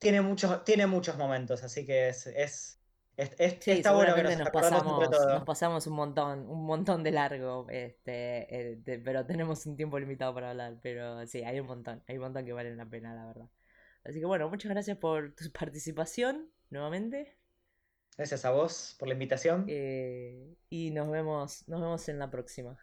tiene, muchos, tiene muchos momentos, así que es, es, está bueno que nos, pasamos, nos pasamos un montón, un montón de largo, este, eh, pero tenemos un tiempo limitado para hablar, pero sí, hay un montón, hay un montón que valen la pena, la verdad. Así que bueno, muchas gracias por tu participación nuevamente. Gracias a vos por la invitación. Eh, y nos vemos, nos vemos en la próxima.